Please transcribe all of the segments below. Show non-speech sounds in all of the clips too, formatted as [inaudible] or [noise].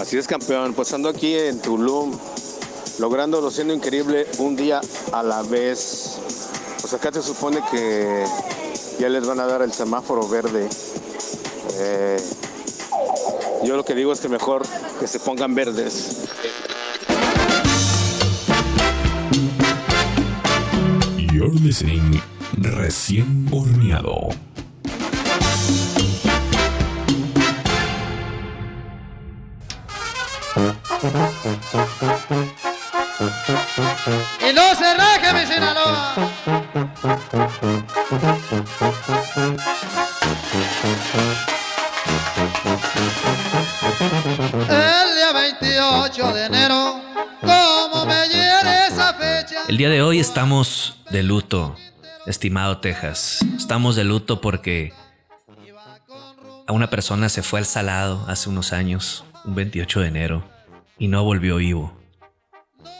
Así es, campeón. Pues ando aquí en Tulum, lográndolo siendo increíble un día a la vez. Pues acá se supone que ya les van a dar el semáforo verde. Eh, yo lo que digo es que mejor que se pongan verdes. You're listening recién horneado. Y no se raje mi Sinaloa. El día 28 de enero, como me hiere esa fecha. El día de hoy estamos de luto, estimado Texas. Estamos de luto porque a una persona se fue al salado hace unos años, un 28 de enero, y no volvió vivo.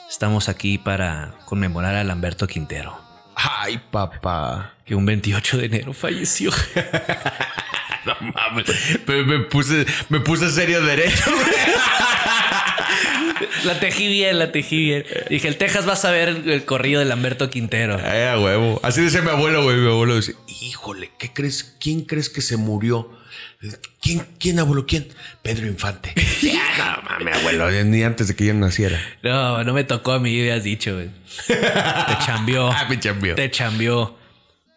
Estamos aquí para conmemorar a Lamberto Quintero, Ay, papá. que un 28 de enero falleció. [laughs] No mames. Me, me puse, me puse serio derecho. [laughs] la tejí bien, la tejí bien. Dije, el Texas va a saber el, el corrido de Lamberto Quintero. A huevo. Así decía mi abuelo, güey. Mi abuelo decía, híjole, ¿qué crees? ¿Quién crees que se murió? ¿Quién, quién, abuelo? ¿Quién? Pedro Infante. [laughs] no mames, abuelo. Ni antes de que yo naciera. No, no me tocó a mí, habías dicho, güey. Te chambió. [laughs] Ah, me chambeó. Te chambió.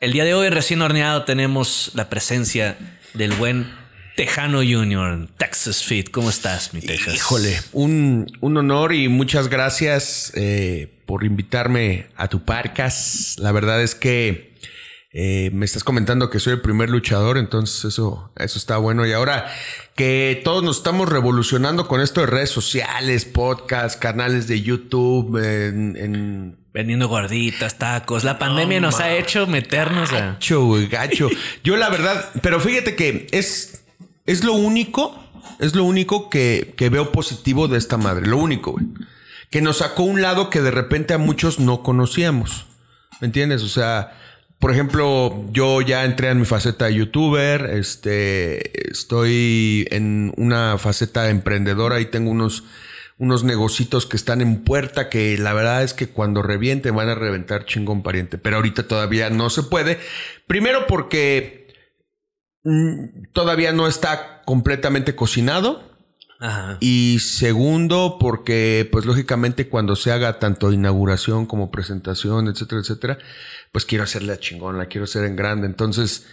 El día de hoy, recién horneado, tenemos la presencia del buen Tejano Junior, Texas Fit. ¿Cómo estás, mi Texas? Híjole, un, un honor y muchas gracias eh, por invitarme a tu parcas. La verdad es que eh, me estás comentando que soy el primer luchador, entonces eso, eso está bueno. Y ahora que todos nos estamos revolucionando con esto de redes sociales, podcasts, canales de YouTube, en, en Vendiendo gorditas, tacos. La pandemia nos ha hecho meternos a... Gacho, güey, gacho. Yo la verdad, pero fíjate que es, es lo único, es lo único que, que veo positivo de esta madre. Lo único, güey. Que nos sacó un lado que de repente a muchos no conocíamos. ¿Me entiendes? O sea, por ejemplo, yo ya entré en mi faceta de youtuber, este, estoy en una faceta emprendedora y tengo unos, unos negocitos que están en puerta que la verdad es que cuando reviente van a reventar chingón pariente, pero ahorita todavía no se puede. Primero porque mm, todavía no está completamente cocinado. Ajá. Y segundo, porque, pues lógicamente, cuando se haga tanto inauguración como presentación, etcétera, etcétera, pues quiero hacerla chingón, la quiero hacer en grande. Entonces,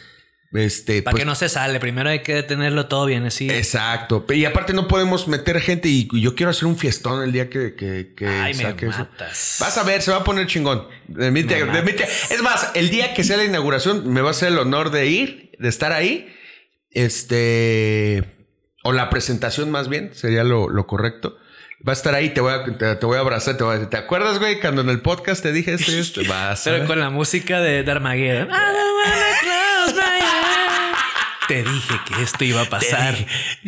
este. Para pues, que no se sale, primero hay que tenerlo todo bien así. Exacto. Y aparte no podemos meter gente y yo quiero hacer un fiestón el día que, que, que Ay, me eso. matas. Vas a ver, se va a poner chingón. De mí te- Me de mí te- es más, el día que sea la inauguración, me va a hacer el honor de ir, de estar ahí. Este. O la presentación más bien, sería lo, lo correcto. Va a estar ahí, te voy a, te, te voy a abrazar, te voy a decir, ¿te acuerdas, güey, cuando en el podcast te dije esto y esto? [laughs] Vas a Pero con la música de, de Armageddon. [laughs] I don't wanna close my eyes. Te dije que esto iba a pasar. [laughs]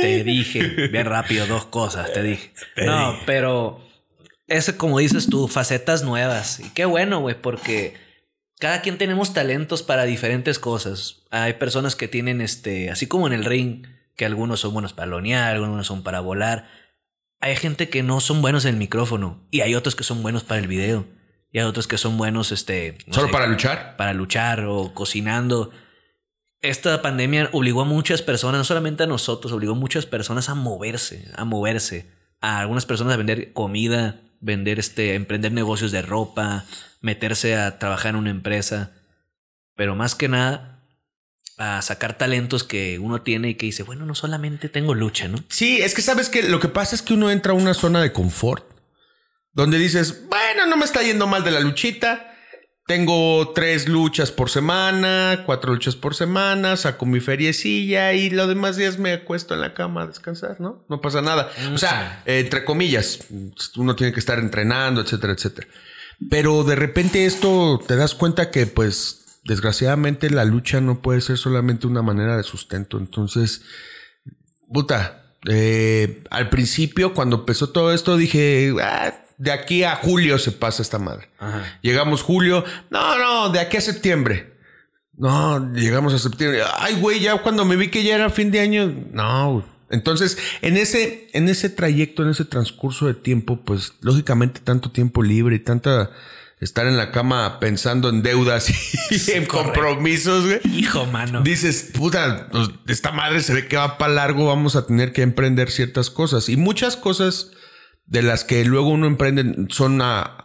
Te dije, bien rápido, dos cosas, te dije. No, pero es como dices tú, facetas nuevas. Y qué bueno, güey, porque cada quien tenemos talentos para diferentes cosas. Hay personas que tienen este, así como en el ring, que algunos son buenos para lonear, algunos son para volar. Hay gente que no son buenos en el micrófono y hay otros que son buenos para el video. Y hay otros que son buenos, este. no ¿Solo sé, para luchar? para luchar o cocinando. Esta pandemia obligó a muchas personas, no solamente a nosotros, obligó a muchas personas a moverse, a moverse. A algunas personas a vender comida, vender este, emprender negocios de ropa, meterse a trabajar en una empresa. Pero más que nada, a sacar talentos que uno tiene y que dice, bueno, no solamente tengo lucha, ¿no? Sí, es que sabes que lo que pasa es que uno entra a una zona de confort donde dices, bueno, no me está yendo mal de la luchita. Tengo tres luchas por semana, cuatro luchas por semana, saco mi feriecilla y los demás días me acuesto en la cama a descansar, ¿no? No pasa nada. O sea, entre comillas, uno tiene que estar entrenando, etcétera, etcétera. Pero de repente esto te das cuenta que pues desgraciadamente la lucha no puede ser solamente una manera de sustento. Entonces, puta, eh, al principio cuando empezó todo esto dije, "Ah, de aquí a julio se pasa esta madre. Llegamos julio, no, no, de aquí a septiembre. No, llegamos a septiembre. Ay, güey, ya cuando me vi que ya era fin de año, no. Entonces, en ese, en ese trayecto, en ese transcurso de tiempo, pues lógicamente tanto tiempo libre y tanta estar en la cama pensando en deudas y [laughs] en compromisos, güey. Hijo, mano. Dices, puta, pues, esta madre se ve que va para largo, vamos a tener que emprender ciertas cosas. Y muchas cosas de las que luego uno emprende son a,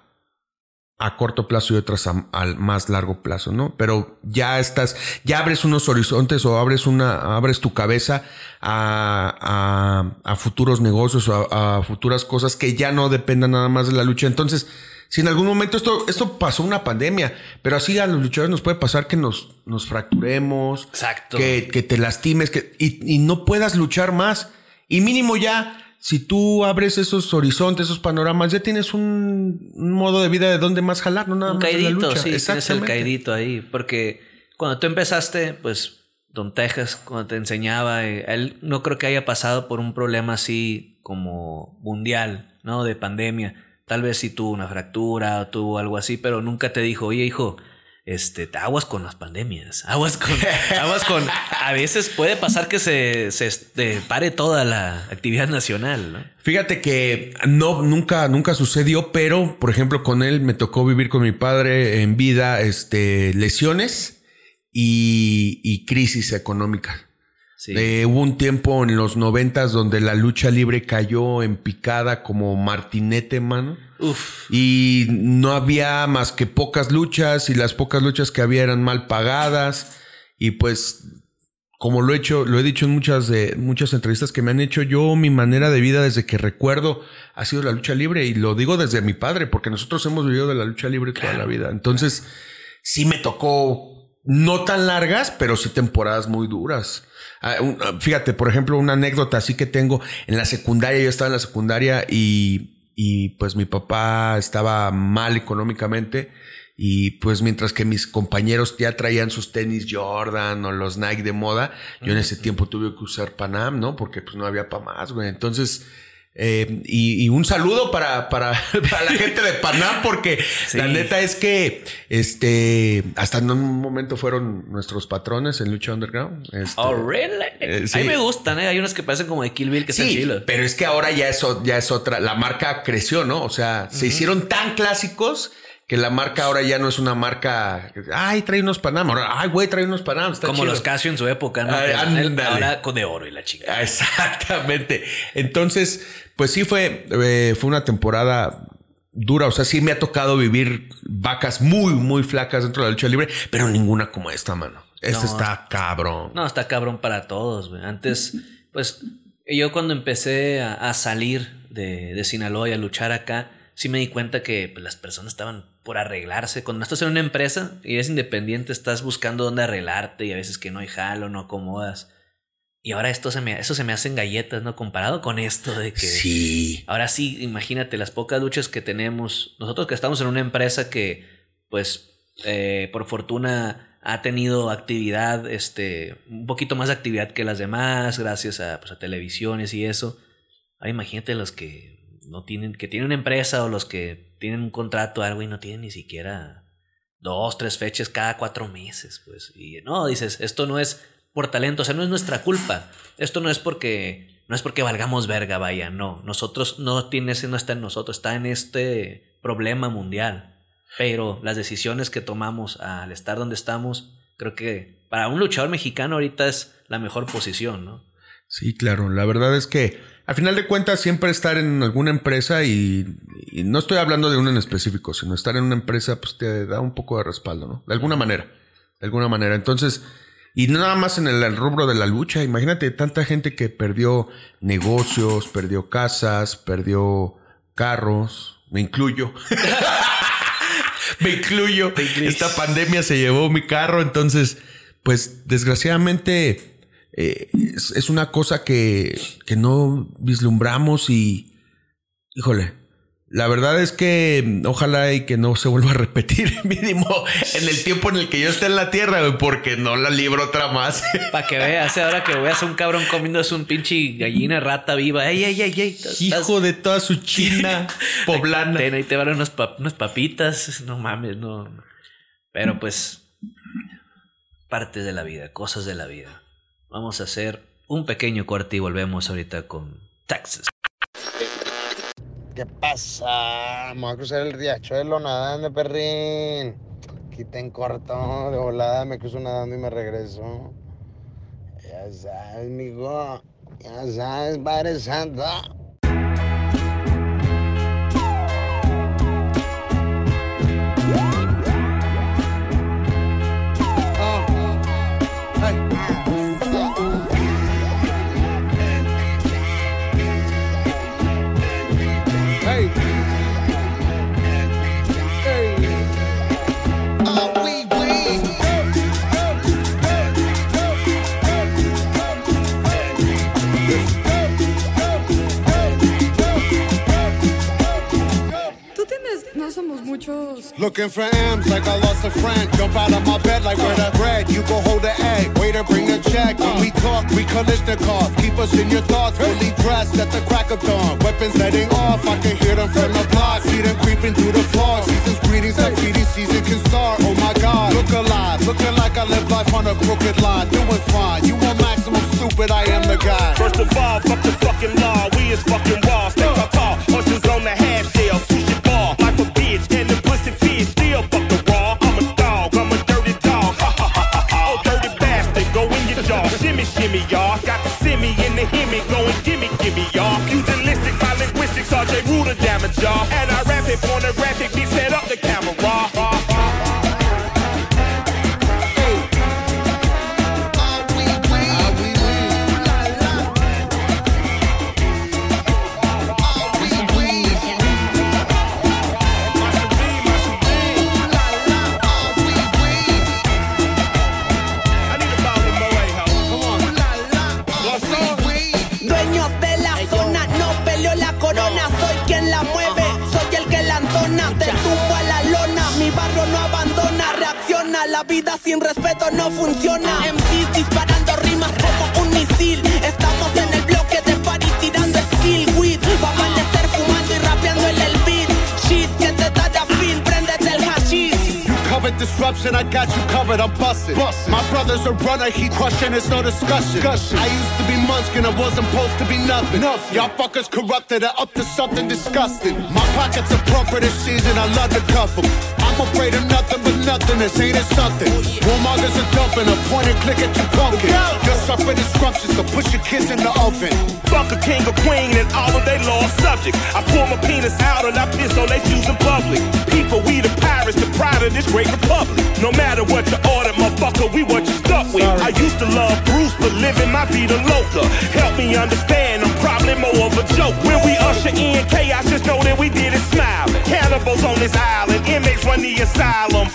a corto plazo y otras a, al más largo plazo, ¿no? Pero ya estás, ya abres unos horizontes o abres una, abres tu cabeza a, a, futuros negocios o a futuras cosas que ya no dependan nada más de la lucha. Entonces, si en algún momento esto, esto pasó una pandemia, pero así a los luchadores nos puede pasar que nos, nos fracturemos, Exacto. que, que te lastimes que, y, y no puedas luchar más. Y mínimo ya, si tú abres esos horizontes, esos panoramas, ya tienes un, un modo de vida de dónde más jalar, no nada Un más la caidito, lucha. sí, tienes el caidito ahí. Porque cuando tú empezaste, pues, Don Texas, cuando te enseñaba, eh, él no creo que haya pasado por un problema así como mundial, ¿no? De pandemia. Tal vez sí tuvo una fractura o tuvo algo así, pero nunca te dijo, oye, hijo, este, te aguas con las pandemias, [laughs] aguas con, aguas con, a veces puede pasar que se, se este, pare toda la actividad nacional. Fíjate que no, nunca, nunca sucedió, pero por ejemplo, con él me tocó vivir con mi padre en vida, este, lesiones y, y crisis económica. Sí. Eh, hubo un tiempo en los noventas donde la lucha libre cayó en picada como martinete, mano. Uf, Y no había más que pocas luchas y las pocas luchas que había eran mal pagadas. Y pues, como lo he hecho, lo he dicho en muchas, de, muchas entrevistas que me han hecho, yo mi manera de vida desde que recuerdo ha sido la lucha libre. Y lo digo desde mi padre, porque nosotros hemos vivido de la lucha libre toda la vida. Entonces, sí me tocó no tan largas, pero sí temporadas muy duras. Ah, ah, Fíjate, por ejemplo, una anécdota así que tengo en la secundaria, yo estaba en la secundaria y, y pues mi papá estaba mal económicamente y pues mientras que mis compañeros ya traían sus tenis Jordan o los Nike de moda, yo en ese tiempo tuve que usar Panam, ¿no? Porque pues no había para más, güey. Entonces... eh, y, y un saludo para, para, [laughs] para la gente de Panam, porque Sí. la neta es que este hasta en un momento fueron nuestros patrones en Lucha Underground. Este, Oh, really? Eh, A mí me gustan, ¿eh? Hay unos que parecen como de Kill Bill que están Sí, chilos. pero es que ahora ya es, ya es otra. La marca creció, ¿no? O sea, se hicieron tan clásicos que la marca ahora ya no es una marca. Ay, trae unos Panam. Ay, güey, trae unos Panam. está Como chido. los Casio en su época, ¿no? Ay, ándale. ahora con de oro y la chica. Exactamente. Entonces, pues sí fue, eh, fue una temporada dura. O sea, sí me ha tocado vivir vacas muy, muy flacas dentro de la lucha libre, pero ninguna como esta, mano. Esta No. está cabrón. No, está cabrón para todos, güey. Antes, pues, yo cuando empecé a, a salir de, de Sinaloa y a luchar acá, sí me di cuenta que pues, las personas estaban por arreglarse. Cuando estás en una empresa y eres independiente, estás buscando dónde arreglarte y a veces que no hay jalo, no acomodas. Y ahora esto se me, eso se me hacen galletas, ¿no? Comparado con esto de que... Sí. Ahora sí, imagínate las pocas luchas que tenemos. Nosotros que estamos en una empresa que, pues, eh, por fortuna ha tenido actividad, este, un poquito más de actividad que las demás, gracias a, pues, a televisiones y eso. Ahora imagínate los que no tienen, que tienen una empresa o los que tienen un contrato algo y no tienen ni siquiera dos, tres fechas cada cuatro meses, pues. Y no, dices, esto no es por talento, o sea, no es nuestra culpa. Esto no es porque no es porque valgamos verga, vaya, no. Nosotros no tiene no está en nosotros, está en este problema mundial. Pero las decisiones que tomamos al estar donde estamos, creo que para un luchador mexicano ahorita es la mejor posición, ¿no? Sí, claro. La verdad es que al final de cuentas siempre estar en alguna empresa y, y no estoy hablando de una en específico, sino estar en una empresa pues te da un poco de respaldo, ¿no? De alguna manera. De alguna manera. Entonces, y no nada más en el, el rubro de la lucha. Imagínate tanta gente que perdió negocios, perdió casas, perdió carros. Me incluyo. [laughs] Me incluyo. Esta pandemia se llevó mi carro, entonces, pues desgraciadamente eh, es, es una cosa que, que no vislumbramos y, híjole, la verdad es que mm, ojalá y que no se vuelva a repetir [laughs] mínimo en el tiempo en el que yo esté en la tierra, porque no la libro otra más. [laughs] Para que veas, eh, ahora que veas a un cabrón comiéndose un pinche gallina rata viva. ¡Ey, ey, ey, ey! Hijo de toda su china [laughs] poblana. Ten, ahí te van unas, pap- unas papitas. No mames, no. Pero pues. Partes de la vida, cosas de la vida. Vamos a hacer un pequeño corte y volvemos ahorita con Texas. ¿Qué pasa? Voy a cruzar el riachuelo nadando, perrín. Quiten corto, de volada me cruzo nadando y me regreso. Ya sabes, mijo. Ya sabes, Padre Santo. Muchos. Looking for M's like I lost a friend. Jump out of my bed like where the bread. You go hold the egg. Waiter, bring the check. When we talk, we Kalishnikov. Keep us in your thoughts. Fully dressed at the crack of dawn. Weapons letting off. I can hear them from the block. See them creeping through the fog. Season's greetings like feeding season can start. Oh my God. Look alive. Looking like I live life on a crooked line. Doing fine. You want maximum stupid. I am the guy. First of all, fuck the fucking law. We is fucking raw. Stick our tall. Ushers on the half shell. It's no discussion. I used to be Munchkin, I wasn't supposed to be nothing. Y'all fuckers corrupted, are up to something disgusting. My pockets are plumper this season, I love to cuff. I'm afraid of nothing but nothingness, ain't it something? Oh, Warmongers are dumping, a point and click at you pumpkin. Just suffering instructions, so push your kids in the oven. Fuck a king or queen and all of they lost subjects. I pull my penis out and I piss on they shoes in public. People, we the pirates, the pride of this great republic. No matter what you order, motherfucker, we what you stuck with. I used to love Bruce, but living my vida loca. Help me understand, I'm probably more of a joke. When we usher in chaos, just know that we did it smile. Cannibals on this island, inmates run the asylum.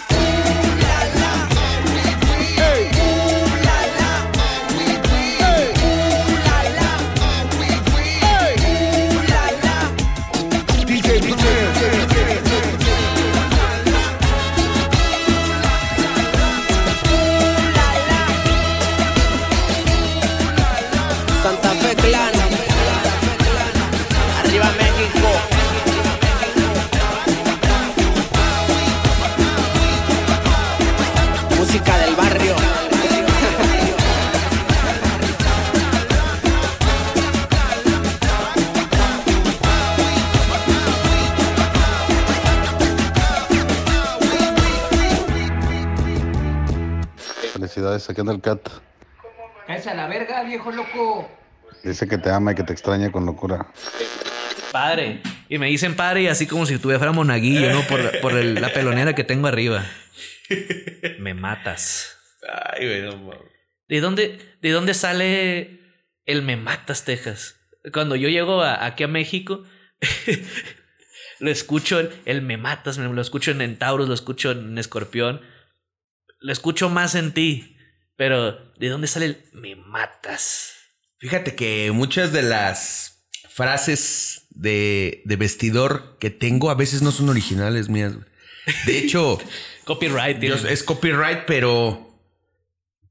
Música del barrio. Felicidades, aquí anda el cat. Cállate a la verga, viejo loco. Dice que te ama y que te extraña con locura. Padre. Y me dicen padre y así como si tuviera monaguillo, ¿no? Por, por el- la pelonera que tengo arriba. Me matas. Ay, güey, no mames. ¿De dónde, ¿De dónde sale el me matas, Texas? Cuando yo llego a- aquí a México, [laughs] lo escucho el, el me matas, me- lo escucho en, en Taurus, lo escucho en Escorpión. Lo escucho más en ti. Pero, ¿de dónde sale el me matas? Fíjate que muchas de las frases de, de vestidor que tengo a veces no son originales mías. De hecho, [laughs] Copyright. yo- es copyright, pero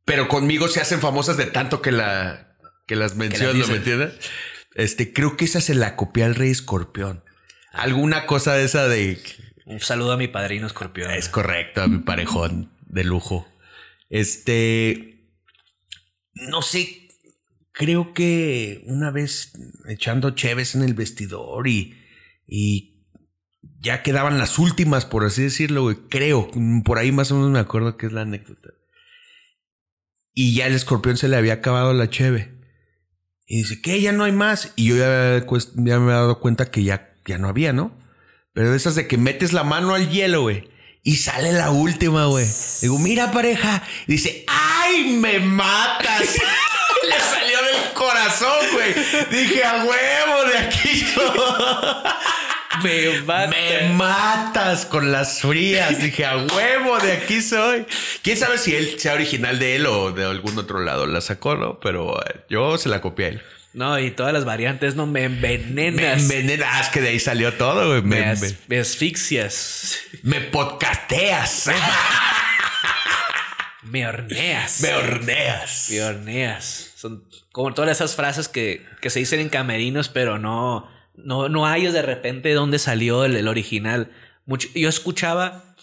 pero conmigo se hacen famosas de tanto que la que las menciono, ¿me entiendes? Este, creo que esa se la copié al Rey Escorpión. Alguna cosa de esa de Un saludo a mi padrino Escorpión. Es correcto, a mi parejón de lujo. Este. No sé. creo que una vez echando cheves en el vestidor y, y ya quedaban las últimas, por así decirlo, güey. Creo, por ahí más o menos me acuerdo que es la anécdota. Y ya el escorpión se le había acabado la cheve. Y dice, ¿qué? Ya no hay más. Y yo ya, me he dado cuenta que ya, ya no había, ¿no? Pero de esas de que metes la mano al hielo, güey. Y sale la última, güey. Digo, mira, pareja. Dice, ¡ay, me matas! [laughs] Le salió del corazón, güey. Dije, a huevo, de aquí [laughs] Me matas. Me matas con las frías. Dije, a huevo, de aquí soy. Quién sabe si él sea original de él o de algún otro lado la sacó, ¿no? Pero eh, yo se la copié a él. No, y todas las variantes, no me Me envenenas. envenenas, que de ahí salió todo, güey. Me, Me, as- me- me asfixias. me podcasteas. [laughs] Me horneas. me horneas. Me horneas. Son como todas esas frases que, que se dicen en camerinos, pero no, no, no hay de repente dónde salió el, el original. Mucho, yo escuchaba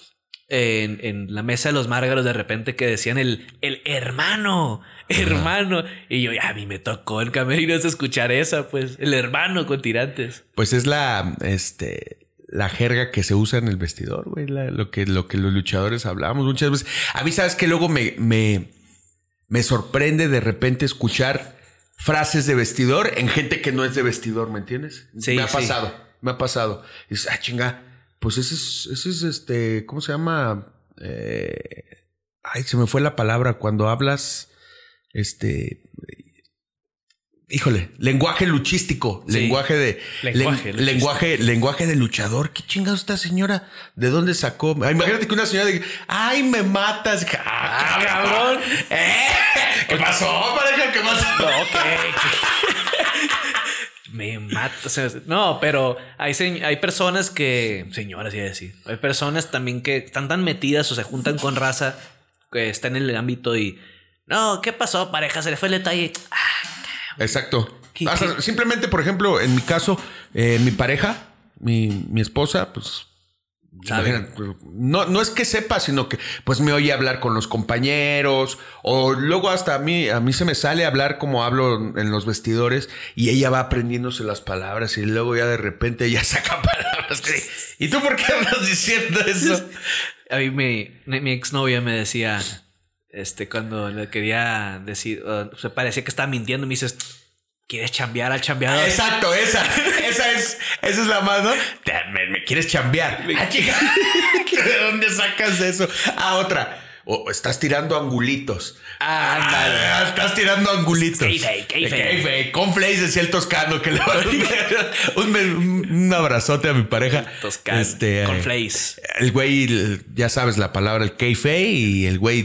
en, en la mesa de los márgaros de repente que decían el, el hermano, hermano. Y yo, a mí me tocó en camerinos escuchar esa, pues, el hermano con tirantes. Pues es la, este, la jerga que se usa en el vestidor, güey. la- lo, que, lo que los luchadores hablamos muchas veces. A mí, sabes que luego me, me, me sorprende de repente escuchar frases de vestidor en gente que no es de vestidor, ¿me entiendes? Sí, me ha sí. pasado, me ha pasado. Y dices, ah, chinga, pues ese es, ese es este, ¿cómo se llama? Eh, ay, se me fue la palabra cuando hablas, este, híjole, lenguaje luchístico, Sí. lenguaje de, Lenguaje len- lenguaje, lenguaje de luchador. ¿Qué chingados esta señora? ¿De dónde sacó? Ay, imagínate que una señora diga, ay, me matas. Ah, cabrón. ¿Eh? ¿Qué pasó, pareja? ¿Qué pasó? [laughs] Me mata. o sea, no, pero hay, hay personas que. Señoras, iba a decir. Hay personas también que están tan metidas o se juntan con raza que está en el ámbito y. No, ¿qué pasó, pareja? Se le fue el detalle. Ah, Exacto. ¿Qué- O sea, qué? simplemente, por ejemplo, en mi caso, eh, mi pareja, mi, mi esposa, pues. Pues, No, no es que sepa, sino que pues me oye hablar con los compañeros. O luego hasta a mí, a mí se me sale hablar como hablo en los vestidores y ella va aprendiéndose las palabras y luego ya de repente ella [laughs] saca palabras. que, ¿Y tú por qué andas diciendo eso? A mí mi, mi exnovia me decía. Este, cuando le quería decir. se parecía que estaba mintiendo. Me dices. ¿Quieres chambear al chambeador? Exacto, esa, esa es, esa es la más, ¿no? Me, me quieres chambear. Ah, [laughs] [laughs] ¿De dónde sacas eso? Ah, otra. O estás tirando angulitos. Ah, estás tirando angulitos. Kayfabe, kayfabe. Kayfabe. Con Flays decía el toscano que le va a [laughs] un, un, abrazote a mi pareja. Toscano, Este, con eh, Flays. El güey, ya sabes la palabra, el kayfabe y el güey.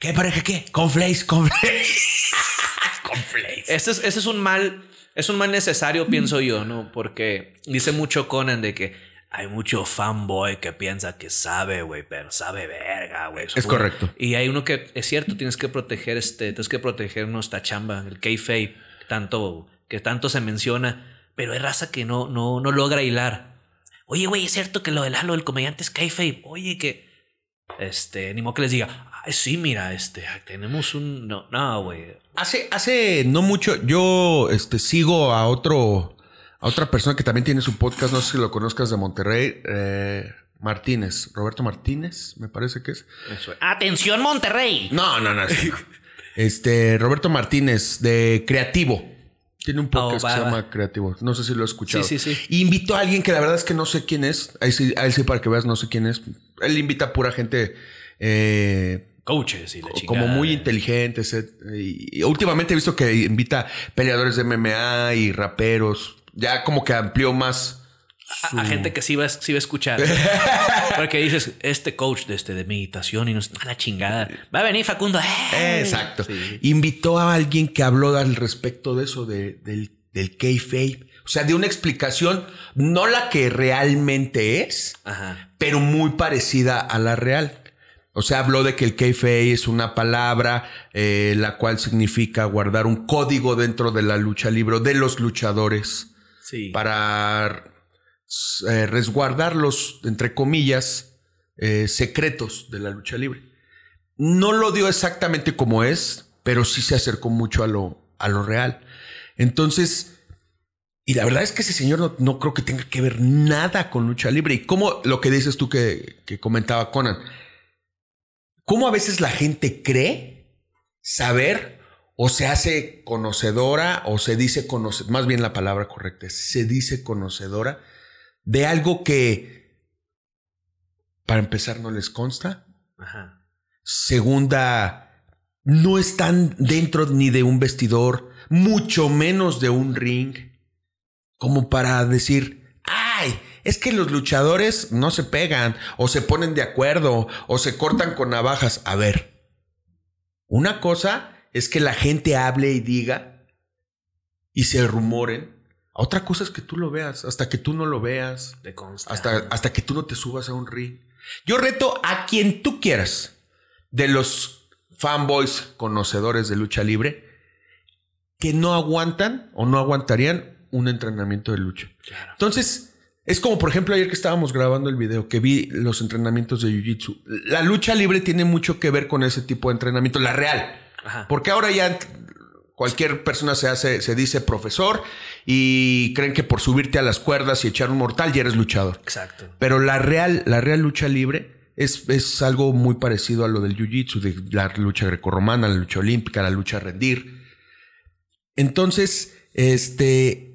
¿Qué pareja qué? Con Flays, con Flays. [laughs] con Flays. Ese es, ese es un mal, es un mal necesario, pienso yo, ¿no? Porque dice mucho Conan de que hay mucho fanboy que piensa que sabe, güey, pero sabe verga, güey. Es correcto. Y hay uno que, es cierto, tienes que proteger este, tienes que proteger nuestra chamba, el kayfabe, tanto, que tanto se menciona, pero hay raza que no, no, no logra hilar. Oye, güey, es cierto que lo del halo del comediante es kayfabe. Oye, que, este, ni modo que les diga, Ay, sí, mira, este, tenemos un, no, no, güey. Hace, hace no mucho, yo este, sigo a otro, a otra persona que también tiene su podcast, no sé si lo conozcas de Monterrey, eh, Martínez, Roberto Martínez, me parece que es. Atención, Monterrey. No, no, no. ese no. Este, Roberto Martínez, de Creativo. Tiene un podcast Oh, va, que se llama Creativo. No sé si lo he escuchado. Sí, sí, sí. Y invitó a alguien que la verdad es que no sé quién es. Ahí sí, ahí sí para que veas, no sé quién es. Él invita a pura gente eh, Coaches y la chingada. como muy inteligentes. eh, Y, y últimamente he visto que invita peleadores de MMA y raperos. Ya como que amplió más. A, a gente que sí va, sí va a escuchar. [laughs] Porque dices, este coach de, este, de meditación y no a la chingada. Va a venir Facundo. ¡eh! Exacto. Sí. Invitó a alguien que habló al respecto de eso, de, del, del kayfabe. O sea, de una explicación, no la que realmente es, Ajá. pero muy parecida a la real. O sea, habló de que el kayfabe es una palabra eh, la cual significa guardar un código dentro de la lucha libre, de los luchadores, Sí. para eh, resguardar los, entre comillas, eh, secretos de la lucha libre. No lo dio exactamente como es, pero sí se acercó mucho a lo, a lo real. Entonces, y la verdad es que ese señor no, no creo que tenga que ver nada con lucha libre. Y como lo que dices tú que, que comentaba Conan, cómo a veces la gente cree saber o se hace conocedora o se dice conocedora, más bien la palabra correcta es se dice conocedora de algo que para empezar no les consta. Ajá. Segunda, no están dentro ni de un vestidor, mucho menos de un ring, como para decir, ay, es que los luchadores no se pegan o se ponen de acuerdo o se cortan con navajas. A ver, una cosa es que la gente hable y diga y se rumoren. Otra cosa es que tú lo veas, hasta que tú no lo veas, Te consta. hasta, hasta que tú no te subas a un ring. Yo reto a quien tú quieras de los fanboys conocedores de lucha libre que no aguantan o no aguantarían un entrenamiento de lucha. Entonces, es como por ejemplo ayer que estábamos grabando el video, que vi los entrenamientos de Jiu-Jitsu. La lucha libre tiene mucho que ver con ese tipo de entrenamiento, la real. Ajá. Porque ahora ya cualquier persona se hace, se dice profesor y creen que por subirte a las cuerdas y echar un mortal ya eres luchador. Exacto. Pero la real, la real lucha libre es, es algo muy parecido a lo del jiu-jitsu, de la lucha grecorromana, la lucha olímpica, la lucha a rendir. Entonces, este,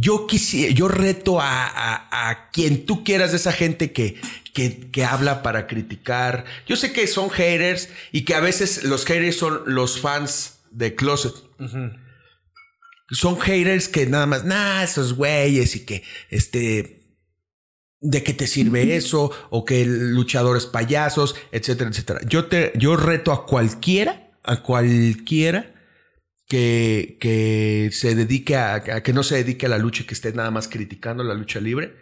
yo quisiera, yo reto a, a- a quien tú quieras de esa gente que, que, que habla para criticar. Yo sé que son haters y que a veces los haters son los fans de Closet. Son haters que nada más, nah, esos güeyes y que, este, ¿de qué te sirve eso? O que luchadores payasos, etcétera, etcétera. Yo te, yo reto a cualquiera, a cualquiera que, que se dedique a, a que no se dedique a la lucha y que esté nada más criticando la lucha libre,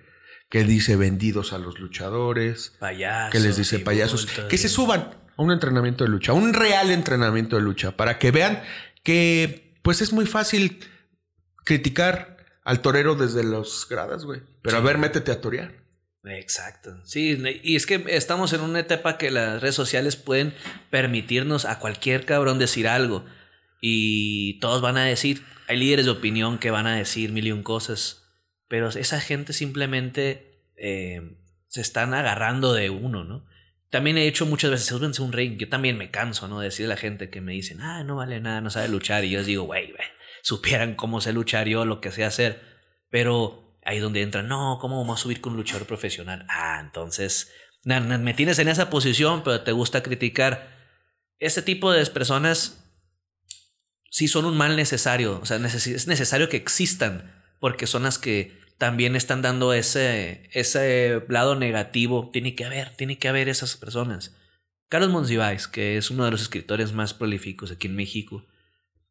que dice vendidos a los luchadores, Payasos. que les dice payasos, que se suban a un entrenamiento de lucha, a un real entrenamiento de lucha, para que vean que pues es muy fácil criticar al torero desde los gradas, güey. Pero a ver, métete a torear. Exacto. Sí, y es que estamos en una etapa que las redes sociales pueden permitirnos a cualquier cabrón decir algo. Y todos van a decir, hay líderes de opinión que van a decir mil y un cosas. Pero esa gente simplemente eh, se están agarrando de uno, ¿no? También he hecho muchas veces, súbense un ring. Yo también me canso, ¿no? De decirle a la gente que me dicen, ah, no vale nada, no sabe luchar. Y yo les digo, güey, supieran cómo sé luchar yo, lo que sé hacer. Pero ahí donde entra, no, ¿cómo vamos a subir con un luchador profesional? Ah, entonces, na- na- me tienes en esa posición, pero te gusta criticar. Este tipo de personas sí son un mal necesario. O sea, es necesario que existan, porque son las que también están dando ese, ese lado negativo. Tiene que haber, tiene que haber esas personas. Carlos Monsiváis, que es uno de los escritores más prolíficos aquí en México,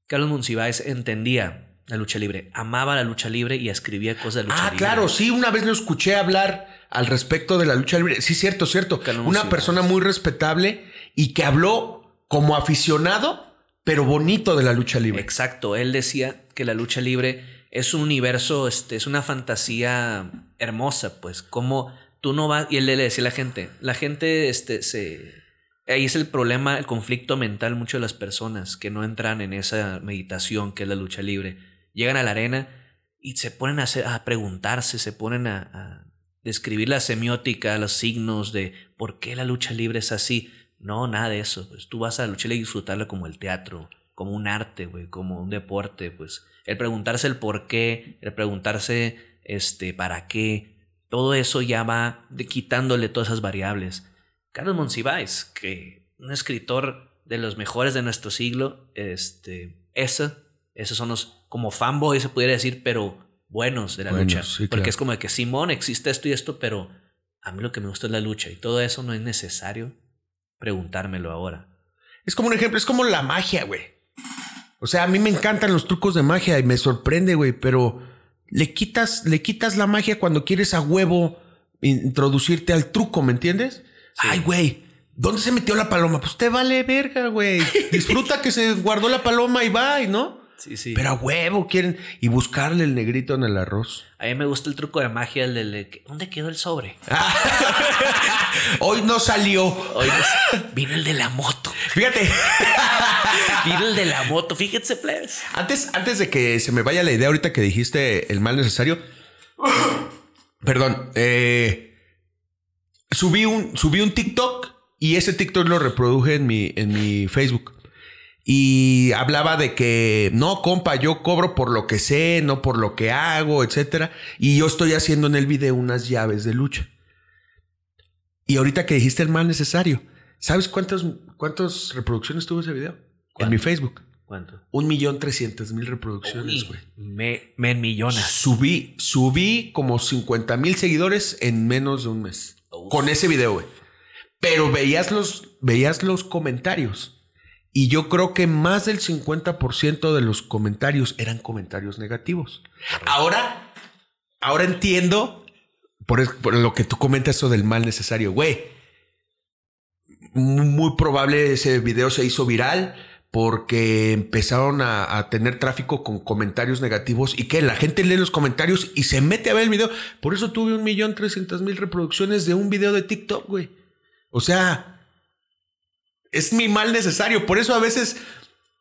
Carlos Monsiváis entendía la lucha libre, amaba la lucha libre y escribía cosas de lucha Ah, libre. claro, sí, una vez lo escuché hablar al respecto de la lucha libre. Sí, cierto, cierto. Carlos Una Monsiváis. persona muy respetable y que habló como aficionado, pero bonito de la lucha libre. Exacto, él decía que la lucha libre es un universo, este, es una fantasía hermosa, pues, como tú no vas, y él le decía a la gente, la gente, este, se, ahí es el problema, el conflicto mental, mucho de las personas que no entran en esa meditación que es la lucha libre, llegan a la arena y se ponen a, hacer- a preguntarse, se ponen a, a describir la semiótica, los signos de por qué la lucha libre es así. No, nada de eso. Pues tú vas a la lucha y disfrutarla como el teatro, como un arte, güey, como un deporte, pues. El preguntarse el por qué, el preguntarse este para qué, todo eso ya va de- quitándole todas esas variables. Carlos Monsiváis, que un escritor de los mejores de nuestro siglo, este, ese, esos son los como fanboy se pudiera decir, pero buenos de la lucha, sí, porque claro. es como de que Simón existe esto y esto, pero a mí lo que me gusta es la lucha y todo eso no es necesario preguntármelo ahora. Es como un ejemplo, es como la magia, güey. O sea, a mí me encantan los trucos de magia y me sorprende, güey, pero le quitas, le quitas la magia cuando quieres a huevo introducirte al truco, ¿me entiendes? Ay, güey, ¿dónde se metió la paloma? Pues te vale verga, güey. [laughs] Disfruta que se guardó la paloma y va, ¿no? Sí, sí. Pero a huevo quieren y buscarle el negrito en el arroz. A mí me gusta el truco de magia, el de, ¿dónde quedó el sobre? [laughs] Hoy no salió. Hoy no- vino el de la moto. Fíjate. [laughs] Mira el de la moto, fíjense, plebes. Antes, antes de que se me vaya la idea ahorita que dijiste el mal necesario. [laughs] Perdón. eh, subí, un, subí un TikTok y ese TikTok lo reproduje en mi, en mi Facebook. Y hablaba de que no, compa, yo cobro por lo que sé, no por lo que hago, etcétera. Y yo estoy haciendo en el video unas llaves de lucha. Y ahorita que dijiste el mal necesario, ¿sabes cuántas, cuántas reproducciones tuvo ese video? En mi Facebook. ¿Cuánto? Un millón trescientas mil reproducciones, güey. Me, me en millones. Subí, subí como 50 mil seguidores en menos de un mes. Con ese video, güey. Pero veías los, veías los comentarios. Y yo creo que más del 50% de los comentarios eran comentarios negativos. Ahora, ahora entiendo por, lo que tú comentas eso del mal necesario, güey. Muy probable ese video se hizo viral porque empezaron a, a tener tráfico con comentarios negativos y que la gente lee los comentarios y se mete a ver el video. Por eso tuve un millón trescientas mil reproducciones de un video de TikTok, güey. O sea, es mi mal necesario. Por eso a veces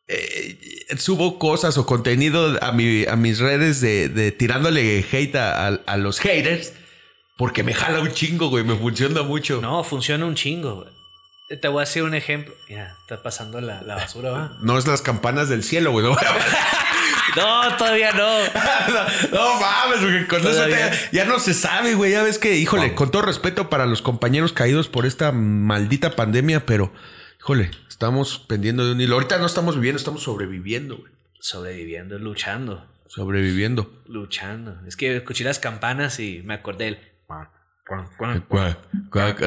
eh, subo cosas o contenido a, mi, a mis redes de, de tirándole hate a, a- a los haters. Porque me jala un chingo, güey. Me funciona mucho. No, funciona un chingo, güey. Te voy a hacer un ejemplo. Mira, está pasando la, la basura, ¿va? [laughs] No es las campanas del cielo, güey. No, [laughs] No, todavía [laughs] no. no mames, güey. Con eso te- ya no se sabe, güey. Ya ves que, híjole, con todo respeto para los compañeros caídos por esta maldita pandemia, pero, híjole, estamos pendiendo de un hilo. Ahorita no estamos viviendo, estamos sobreviviendo, güey. Sobreviviendo, luchando. Sobreviviendo. Luchando. Es que escuché las campanas y me acordé del.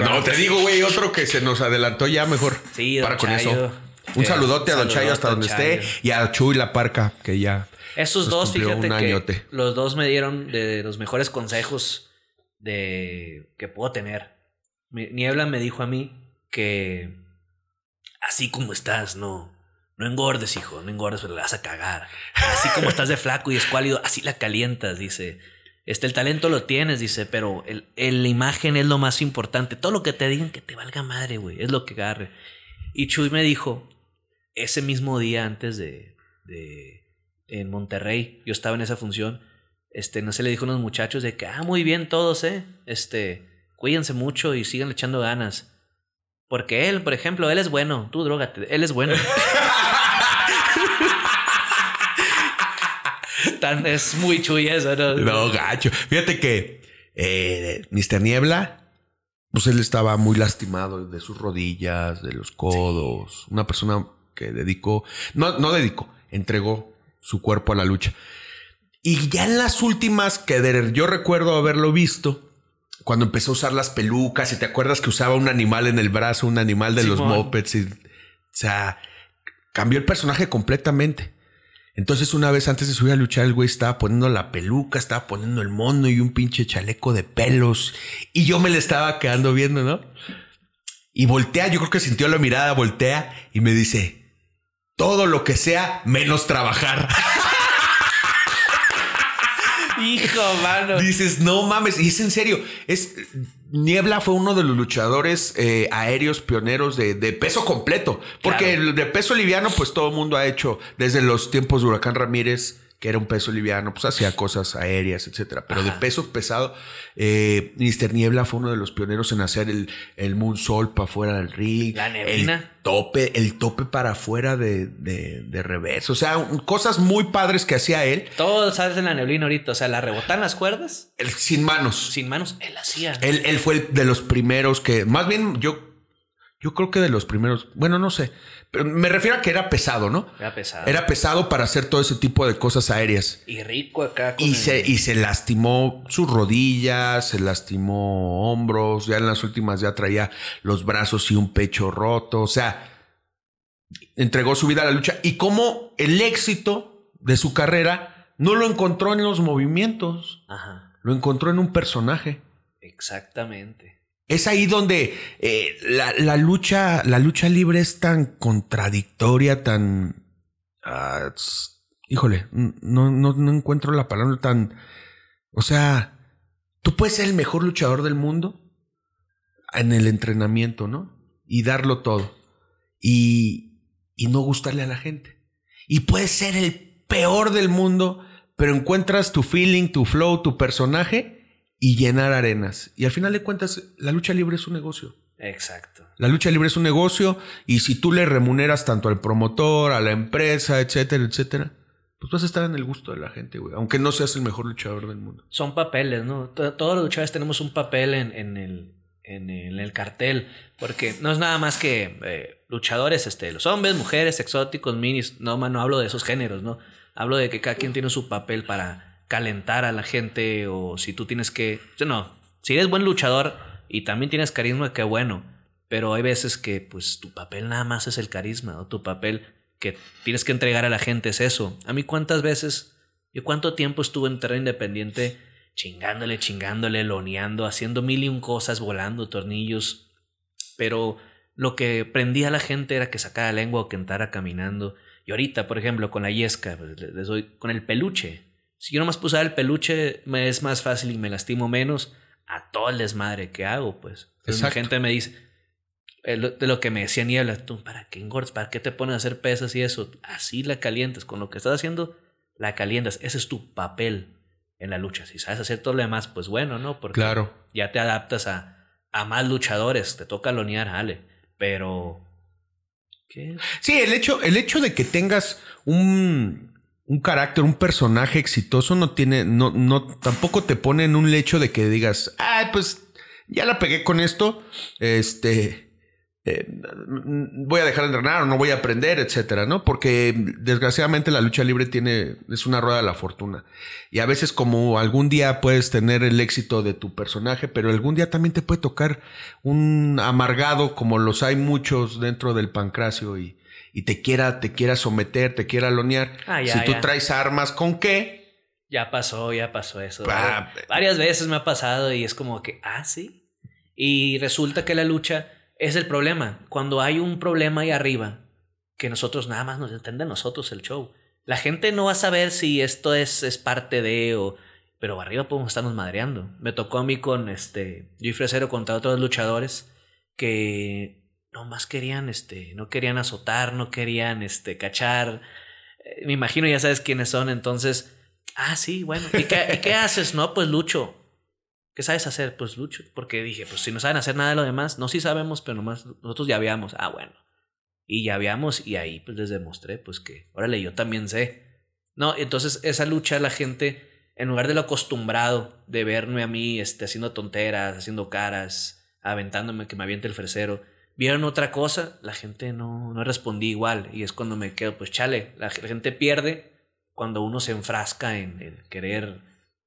No, te digo, güey, otro que se nos adelantó ya mejor. Sí, don para con Chayo. eso. Un Eh, saludote a Don Chayo hasta donde Don esté. Y a Chuy La Parca, que ya. Esos dos, fíjate que añote. los dos me dieron de los mejores consejos de que puedo tener. Niebla me dijo a mí que así como estás, no, no engordes, hijo, no engordes, pero la vas a cagar. Así como estás de flaco y escuálido, así la calientas, dice. Este, el talento lo tienes, dice, pero el, el- la imagen es lo más importante. Todo lo que te digan que te valga madre, güey, es lo que agarre. Y Chuy me dijo, ese mismo día antes de, de en Monterrey, yo estaba en esa función, este, no se le dijo a unos muchachos de que, ah, muy bien todos, eh, este, cuídense mucho y sigan echando ganas. Porque él, por ejemplo, él es bueno, tú drogate, él es bueno. [laughs] Tan, es muy chuy eso, ¿no? No, gacho. Fíjate que eh, Mr. Niebla, pues él estaba muy lastimado de sus rodillas, de los codos. Una persona que dedicó, no, no dedicó, entregó su cuerpo a la lucha. Y ya en las últimas que de- yo recuerdo haberlo visto, cuando empezó a usar las pelucas, y te acuerdas que usaba un animal en el brazo, un animal de los mopeds, y, o sea, cambió el personaje completamente. Entonces, una vez antes de subir a luchar, el güey estaba poniendo la peluca, estaba poniendo el mono y un pinche chaleco de pelos. Y yo me le estaba quedando viendo, ¿no? Y voltea, yo creo que sintió la mirada, voltea y me dice: Todo lo que sea menos trabajar. [laughs] Hijo, mano. Dices, no mames, y es en serio. Es Niebla fue uno de los luchadores eh, aéreos pioneros de, de peso completo. Porque el de peso liviano, pues todo el mundo ha hecho desde los tiempos de Huracán Ramírez, que era un peso liviano, pues hacía cosas aéreas, etcétera. Pero de peso pesado, eh, Mr. Niebla fue uno de los pioneros en hacer el, el moonsault para afuera del ring. La neblina. El tope, el tope para afuera de, de, de revés. O sea, un- cosas muy padres que hacía él. Todo sabes en la neblina ahorita. O sea, la rebotan las cuerdas. el sin manos. Sin manos, él hacía. Él, él fue el de los primeros que, más bien yo, yo creo que de los primeros, bueno, no sé, pero me refiero a que era pesado, ¿no? Era pesado. Era pesado para hacer todo ese tipo de cosas aéreas. Y rico acá. con Y el- se, y se lastimó sus rodillas, se lastimó hombros, ya en las últimas ya traía los brazos y un pecho roto, o sea, entregó su vida a la lucha. Y como el éxito de su carrera no lo encontró en los movimientos, Ajá. lo encontró en un personaje. Exactamente. Es ahí donde eh, la, lucha, la lucha libre es tan contradictoria, tan. ah, híjole, no, no, no encuentro la palabra tan. O sea, tú puedes ser el mejor luchador del mundo en el entrenamiento, ¿no? Y darlo todo. Y, y no gustarle a la gente. Y puedes ser el peor del mundo, pero encuentras tu feeling, tu flow, tu personaje y llenar arenas. Y al final de cuentas, la lucha libre es un negocio. Exacto. La lucha libre es un negocio y si tú le remuneras tanto al promotor, a la empresa, etcétera, etcétera, pues vas a estar en el gusto de la gente, güey. Aunque no seas el mejor luchador del mundo. Son papeles, ¿no? To- Todos los luchadores tenemos un papel en, en el, en, el, en el cartel. Porque no es nada más que eh, luchadores, este, los hombres, mujeres, exóticos, minis. No, man, no hablo de esos géneros, ¿no? Hablo de que cada quien tiene su papel para calentar a la gente o si tú tienes que... No, si eres buen luchador y también tienes carisma, qué bueno. Pero hay veces que pues tu papel nada más es el carisma o tu papel que tienes que entregar a la gente es eso. A mí cuántas veces, yo cuánto tiempo estuve en terreno independiente chingándole, chingándole, loneando, haciendo mil y un cosas, volando tornillos. Pero lo que prendía a la gente era que sacara lengua o que entrara caminando. Y ahorita, por ejemplo, con la yesca, pues, le- les doy con el peluche. Si yo nomás puse el peluche, me es más fácil y me lastimo menos a todo el desmadre que hago, pues. La gente me dice, eh, de lo que me decía Niebla, tú, ¿para qué engordas? ¿Para qué te pones a hacer pesas y eso? Así la calientas. Con lo que estás haciendo, la calientas. Ese es tu papel en la lucha. Si sabes hacer todo lo demás, pues bueno, ¿no? Porque Claro. ya te adaptas a, a más luchadores. Te toca lonear, Ale. Pero. ¿Qué? Sí, el hecho, el hecho de que tengas un, un carácter, un personaje exitoso no tiene, no, no, tampoco te pone en un lecho de que digas, ay, pues ya la pegué con esto, este, eh, voy a dejar de entrenar o no voy a aprender, etcétera, ¿no? Porque desgraciadamente la lucha libre tiene, es una rueda de la fortuna. Y a veces como algún día puedes tener el éxito de tu personaje, pero algún día también te puede tocar un amargado como los hay muchos dentro del pancracio y, y te quiera, te quiera someter, te quiera lonear. Ah, ya, si tú ya. traes armas, ¿con qué? Ya pasó, ya pasó eso. Ah, Varias veces me ha pasado y es como que, ah, sí. Y resulta que la lucha es el problema. Cuando hay un problema ahí arriba, que nosotros nada más nos entiende nosotros el show. La gente no va a saber si esto es, es parte de o. Pero arriba podemos estarnos madreando. Me tocó a mí con este. Yo y Fresero contra otros luchadores que nomás querían, este, no querían azotar, no querían, este, cachar. Eh, me imagino ya sabes quiénes son, entonces. Ah, sí, bueno. ¿Y qué, y qué [laughs] haces? No, pues lucho. ¿Qué sabes hacer? Pues lucho. Porque dije, pues si no saben hacer nada de lo demás, no, sí sabemos, pero nomás nosotros ya habíamos. Ah, bueno. Y ya habíamos, y ahí pues les demostré, pues que, órale, yo también sé. No, entonces esa lucha la gente, en lugar de lo acostumbrado de verme a mí este, haciendo tonteras, haciendo caras, aventándome que me aviente el fresero, vieron otra cosa, la gente no, no respondí igual. Y es cuando me quedo, pues chale, la, gente pierde cuando uno se enfrasca en, querer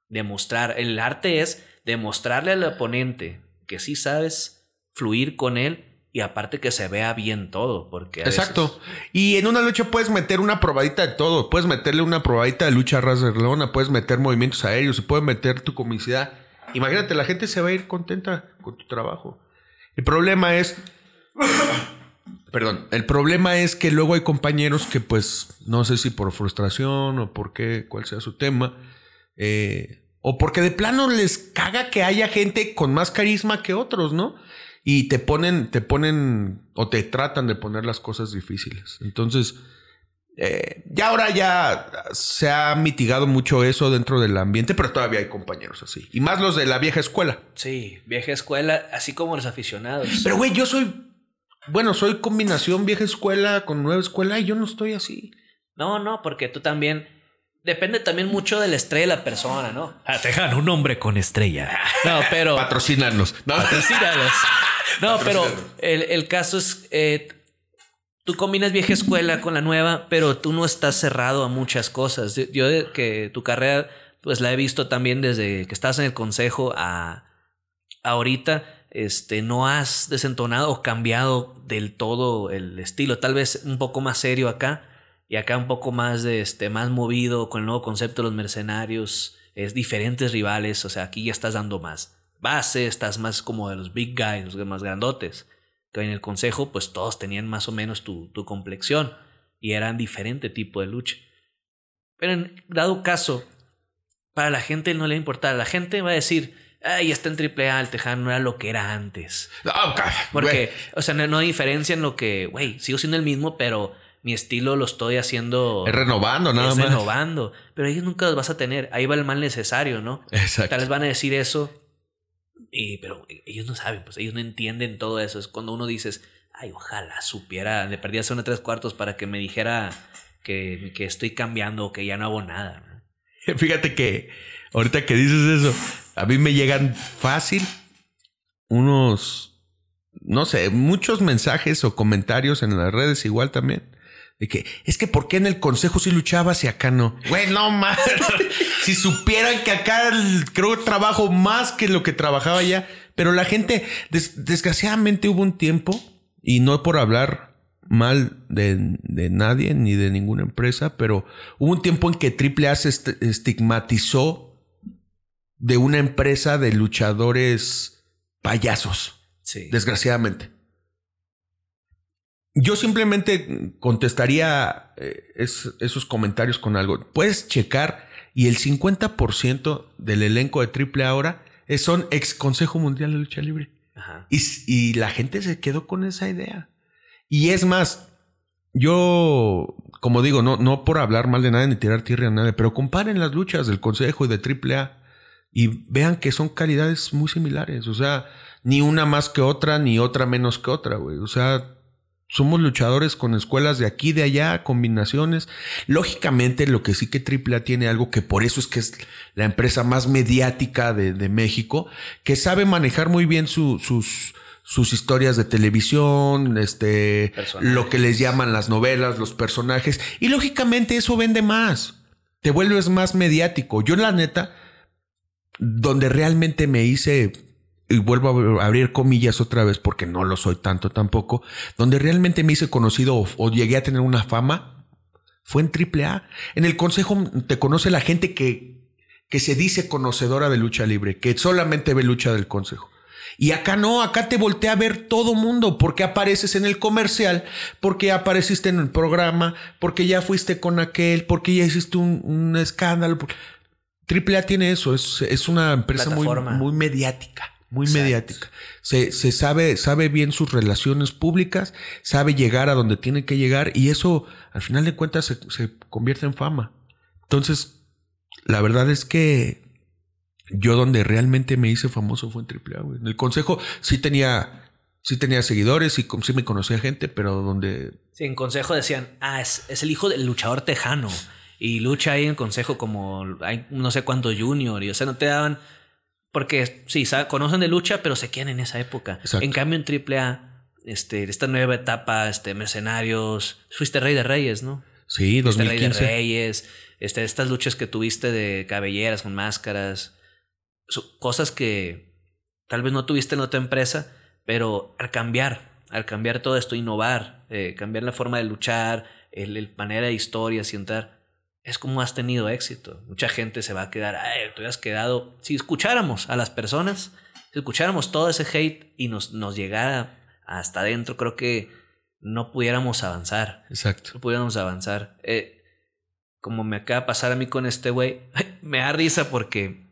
demostrar. El arte es demostrarle al oponente que sí sabes fluir con él y aparte que se vea bien todo, porque a Exacto. Y en una lucha puedes meter una probadita de todo. Puedes meterle una probadita de lucha ras de lona, puedes meter movimientos aéreos, puedes meter tu comicidad. Imagínate, la gente se va a ir contenta con tu trabajo. El problema es. [laughs] Perdón. El problema es que luego hay compañeros que, pues, no sé si por frustración o por qué, cuál sea su tema, eh, o porque de plano les caga que haya gente con más carisma que otros, ¿no? Y te ponen, te ponen o te tratan de poner las cosas difíciles. Entonces, eh, ya ahora ya se ha mitigado mucho eso dentro del ambiente, pero todavía hay compañeros así. Y más los de la vieja escuela. Sí, vieja escuela, así como los aficionados. Pero, güey, yo soy. Bueno, soy combinación vieja escuela con nueva escuela y yo no estoy así. No, no, porque tú también. Depende también mucho de la estrella de la persona, ¿no? Ah, te gano un hombre con estrella. No, pero. Patrocínarnos. No, Patrocínanos. No, pero el, el caso es. eh, tú combinas vieja escuela con la nueva, pero tú no estás cerrado a muchas cosas. Yo, que tu carrera, pues la he visto también desde que estás en el consejo a ahorita. Este, no has desentonado o cambiado del todo el estilo. Tal vez un poco más serio acá. Y acá un poco más de este, más movido con el nuevo concepto de los mercenarios. Es diferentes rivales. O sea, aquí ya estás dando más base, estás más como de los big guys, los más grandotes. Que en el consejo, pues todos tenían más o menos tu, tu complexión. Y eran diferente tipo de lucha. Pero en dado caso, para la gente no le va a importar. La gente va a decir, ay, está en triple A, el Tejano no era lo que era antes. Ah, Porque, o sea, no, no hay diferencia en lo que, güey, sigo siendo el mismo, pero mi estilo lo estoy haciendo. Es renovando, nada es más. renovando. Pero ellos nunca los vas a tener. Ahí va el mal necesario, ¿no? Exacto. Tal vez van a decir eso. Y, pero ellos no saben, pues ellos no entienden todo eso. Es cuando uno dices, ay, ojalá supiera, le perdí hace una tres cuartos para que me dijera que, que estoy cambiando o que ya no hago nada. ¿no? [laughs] Fíjate que ahorita que dices eso, a mí me llegan fácil unos, no sé, muchos mensajes o comentarios en las redes igual también. De que es que ¿por qué en el consejo sí luchabas y acá no? Güey, no más. [laughs] si supieran que acá creo que trabajo más que lo que trabajaba allá. Pero la gente, des- desgraciadamente hubo un tiempo, y no por hablar mal de, de nadie ni de ninguna empresa, pero hubo un tiempo en que AAA se est- estigmatizó de una empresa de luchadores payasos. Sí. Desgraciadamente. Yo simplemente contestaría eh, es- esos comentarios con algo. Puedes checar y el 50% del elenco de Triple ahora es- son ex Consejo Mundial de Lucha Libre. Ajá. Y, s- y la gente se quedó con esa idea. Y es más, yo, como digo, no, no por hablar mal de nadie ni tirar tierra a nadie, pero comparen las luchas del Consejo y de AAA y vean que son calidades muy similares. O sea, ni una más que otra, ni otra menos que otra, güey. O sea, somos luchadores con escuelas de aquí, de allá, combinaciones. Lógicamente, lo que sí que AAA tiene algo que por eso es que es la empresa más mediática de, de México, que sabe manejar muy bien su- sus, sus historias de televisión, este, Personajes. lo que les llaman las novelas, los personajes. Y lógicamente eso vende más. Te vuelves más mediático. Yo, la neta, donde realmente me hice, y vuelvo a abrir comillas otra vez porque no lo soy tanto tampoco, donde realmente me hice conocido o, llegué a tener una fama, fue en AAA. En el consejo te conoce la gente que, que se dice conocedora de lucha libre, que solamente ve lucha del consejo. Y acá no, acá te voltea a ver todo mundo, porque apareces en el comercial, porque apareciste en el programa, porque ya fuiste con aquel, porque ya hiciste un, escándalo. A tiene eso, es, es una empresa muy, muy mediática, muy Exacto. mediática. Se, se sabe, sabe bien sus relaciones públicas, sabe llegar a donde tiene que llegar y eso al final de cuentas se, se convierte en fama. Entonces, la verdad es que yo donde realmente me hice famoso fue en AAA, güey. En el consejo sí tenía, sí tenía seguidores y sí me conocía gente, pero donde Sí, en consejo decían, ah, es, es el hijo del luchador tejano. Y lucha ahí en consejo como hay no sé cuánto junior. Y o sea, no te daban. Porque sí, conocen de lucha, pero se quedan en esa época. Exacto. En cambio, en AAA, este, esta nueva etapa, este, mercenarios. Fuiste rey de reyes, ¿no? sí, Fuiste rey de 2015. reyes. Este, estas luchas que tuviste de cabelleras con máscaras. cosas que tal vez no tuviste en otra empresa, pero al cambiar, al cambiar todo esto, innovar, eh, cambiar la forma de luchar, el, el manera de historias y entrar, es como has tenido éxito. Mucha gente se va a quedar, ay, te hubieras quedado. Si escucháramos a las personas, si escucháramos todo ese hate y nos, nos llegara hasta adentro, creo que no pudiéramos avanzar. Exacto. No pudiéramos avanzar. Eh, como me acaba de pasar a mí con este güey, [laughs] me da risa porque